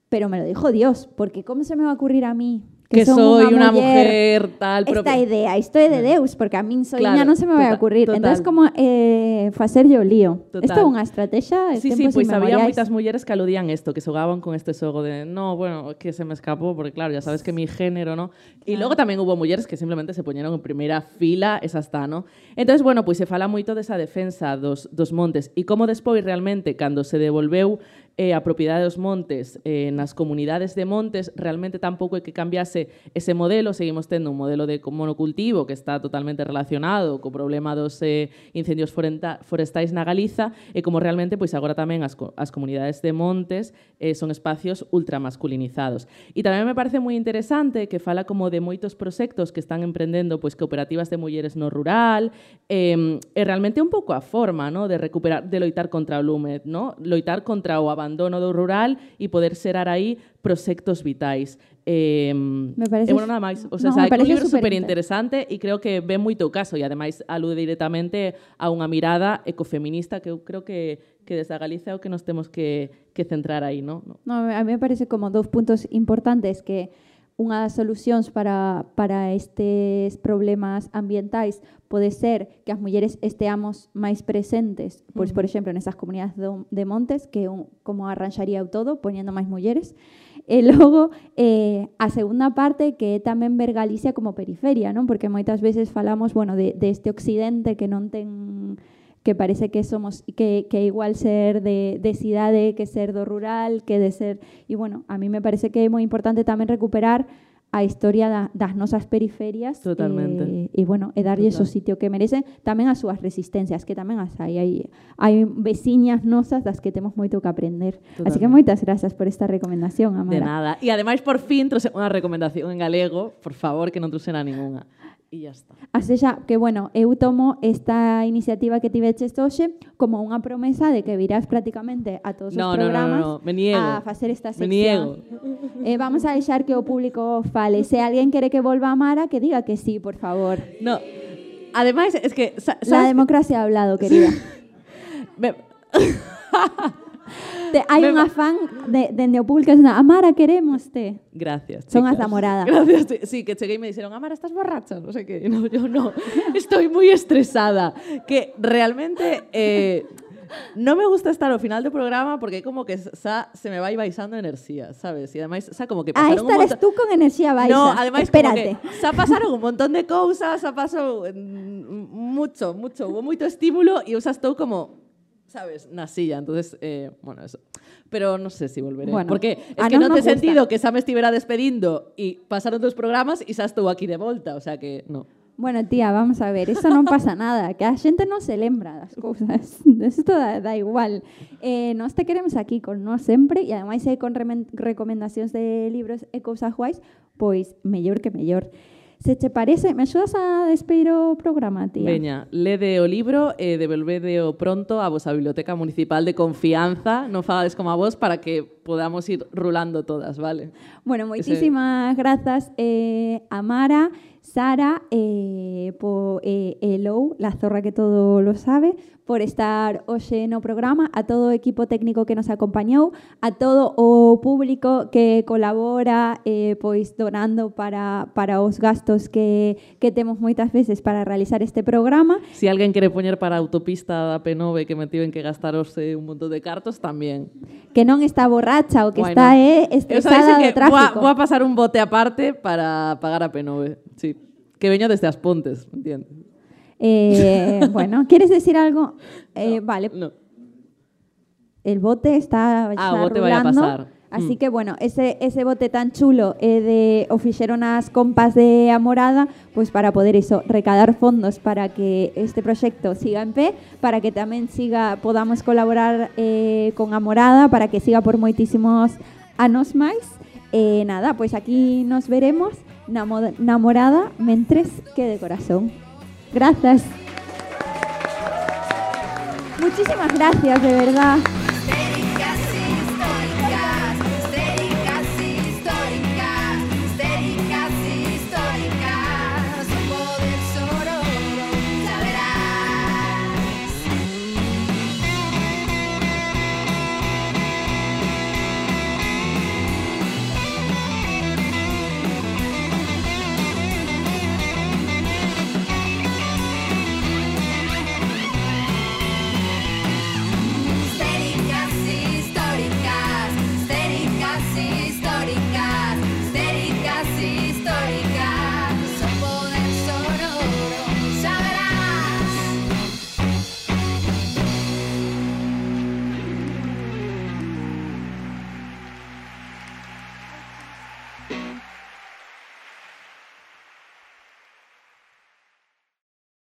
Speaker 3: pero me lo dijo Dios, porque como se me va a ocurrir a mí?
Speaker 17: Que soy
Speaker 3: unha
Speaker 17: muller tal,
Speaker 3: esta
Speaker 17: propia-
Speaker 3: idea, isto é de Deus, porque a soiña
Speaker 17: Claro,
Speaker 3: non se me vai a ocurrir.
Speaker 17: total.
Speaker 3: Entonces, como eh, facer yo lío.
Speaker 17: Total.
Speaker 3: Isto é unha estrategia
Speaker 17: Sí, sí, pois había moitas mulleres que aludían isto, que xogaban con este xogo de no, bueno, que se me escapou, porque claro, ya sabes que mi género, ¿no? E logo tamén hubo mulleres que simplemente se poñeron en primeira fila, esa está, ¿no? Entonces, bueno, pois se fala moito desa defensa dos, dos montes e como despois realmente, cando se devolveu eh, a propiedade dos montes eh, nas comunidades de montes, realmente tampouco é que cambiase ese modelo, seguimos tendo un modelo de monocultivo que está totalmente relacionado co problema dos eh, incendios forestais na Galiza e como realmente pois agora tamén as, as comunidades de montes eh, son espacios ultramasculinizados. E tamén me parece moi interesante que fala como de moitos proxectos que están emprendendo pois cooperativas de mulleres no rural, eh, e realmente un pouco a forma, no, de recuperar de loitar contra o lume, no? Loitar contra o abandono do rural e poder xerar aí proxectos vitais. Eh,
Speaker 3: me parece,
Speaker 17: e, bueno, nada máis. O sea,
Speaker 3: no,
Speaker 17: sabe, un libro super interesante e creo que ve moito o caso e ademais alude directamente a unha mirada ecofeminista que eu creo que, que desde a Galicia é o que nos temos que, que centrar aí, ¿no? No,
Speaker 3: a mí me parece como dous puntos importantes que unha das solucións para, para estes problemas ambientais pode ser que as mulleres esteamos máis presentes, pois, por exemplo, nesas comunidades do, de montes, que un, como arranxaría o todo, poñendo máis mulleres. E logo, eh, eh a segunda parte que é tamén ver Galicia como periferia, non? porque moitas veces falamos bueno, de, de este occidente que non ten que parece que somos que, que igual ser de, de cidade que ser do rural, que de ser... E, bueno, a mí me parece que é moi importante tamén recuperar a historia da, das nosas periferias
Speaker 17: Totalmente.
Speaker 3: Eh, e, e bueno, e darlle
Speaker 17: Total.
Speaker 3: o sitio que merecen tamén as súas resistencias que tamén as hai, hai, hai veciñas nosas das que temos moito que aprender Totalmente. así que moitas grazas por esta recomendación Amara.
Speaker 17: De nada, e ademais por fin trouxe unha recomendación en galego por favor que non trouxera ninguna E ya está.
Speaker 3: Así xa, que bueno, eu tomo esta iniciativa que tiveches hoxe como unha promesa de que virás prácticamente a todos
Speaker 17: No,
Speaker 3: os
Speaker 17: no, no,
Speaker 3: programas
Speaker 17: no, no, me niego.
Speaker 3: a facer esta
Speaker 17: Me
Speaker 3: sección. Eh, vamos a deixar que o público fale. Se alguén quere que volva a Mara, que diga que sí, por favor.
Speaker 17: No. Ademais, es que...
Speaker 3: La democracia ha hablado, querida.
Speaker 17: Me-
Speaker 3: Te- hai
Speaker 17: Me-
Speaker 3: unha fan de, dende o público dicindo, Amara, queremos te.
Speaker 17: Gracias.
Speaker 3: Son
Speaker 17: chicas.
Speaker 3: morada.
Speaker 17: Gracias. sí, que cheguei y me dijeron, Amara, ¿estás borracha? No sé qué. No, yo no. Estoy muy estresada. Que realmente... eh, no me gusta estar ao final do programa porque como que xa se me vai baixando enerxía, sabes? E ademais, xa como que
Speaker 3: Ah,
Speaker 17: pasaron
Speaker 3: esta
Speaker 17: un montón...
Speaker 3: tú con enerxía baixa.
Speaker 17: No, ademais
Speaker 3: Espérate.
Speaker 17: como que xa pasaron un montón de cousas, xa pasou mm, mucho, mucho, hubo moito estímulo e eu xa estou como sabes, na silla, entonces, eh, bueno, eso. Pero sei se si volveré,
Speaker 3: Bueno,
Speaker 17: porque es
Speaker 3: a
Speaker 17: que
Speaker 3: nos
Speaker 17: te
Speaker 3: gusta.
Speaker 17: sentido que xa me estivera despedindo e pasaron dos programas e xa estou aquí de volta, o sea que no.
Speaker 3: Bueno, tía, vamos a ver, eso non pasa nada, que a xente non se lembra das cousas, isto da, da igual. Eh, nós te queremos aquí con nós sempre e ademais hai con remen- recomendacións de libros e cousas guais, pois mellor que mellor. Se che parece, me axudas a despedir o programa, tía?
Speaker 17: Veña, lede o libro e devolvedeo pronto a vosa biblioteca municipal de confianza, non fagades como a vos para que podamos ir rulando todas, vale?
Speaker 3: Bueno,
Speaker 17: Ese-
Speaker 3: moitísimas grazas eh, a Mara, Sara, eh, po, eh, Elou, la zorra que todo lo sabe, por estar hoxe no programa, a todo o equipo técnico que nos acompañou, a todo o público que colabora eh, pois donando para, para os gastos que, que temos moitas veces para realizar este programa.
Speaker 17: Si alguén quere poñer para a autopista da P9 que me tiven que gastarose un montón de cartos, tamén.
Speaker 3: Que non está borracha ou que
Speaker 17: Bueno,
Speaker 3: está eh,
Speaker 17: eu sabes
Speaker 3: estresada do tráfico.
Speaker 17: Vou a, vou a pasar un bote aparte para pagar a P9, sí. Que veño desde as Pontes, entiendes?
Speaker 3: Eh, bueno, ¿quieres decir algo? Eh, vale. El bote está,
Speaker 17: Ah,
Speaker 3: está
Speaker 17: bote a pasar.
Speaker 3: Así
Speaker 17: Mm.
Speaker 3: que, bueno, ese, ese bote tan chulo eh, de o fixeron as compas de Amorada, pues para poder eso, recadar fondos para que este proxecto siga en pé, para que tamén siga podamos colaborar eh, con Amorada, para que siga por moitísimos anos máis. Eh, nada, pues aquí nos veremos na moda- na Morada mentres que de corazón. Gracias. Muchísimas gracias, de verdad.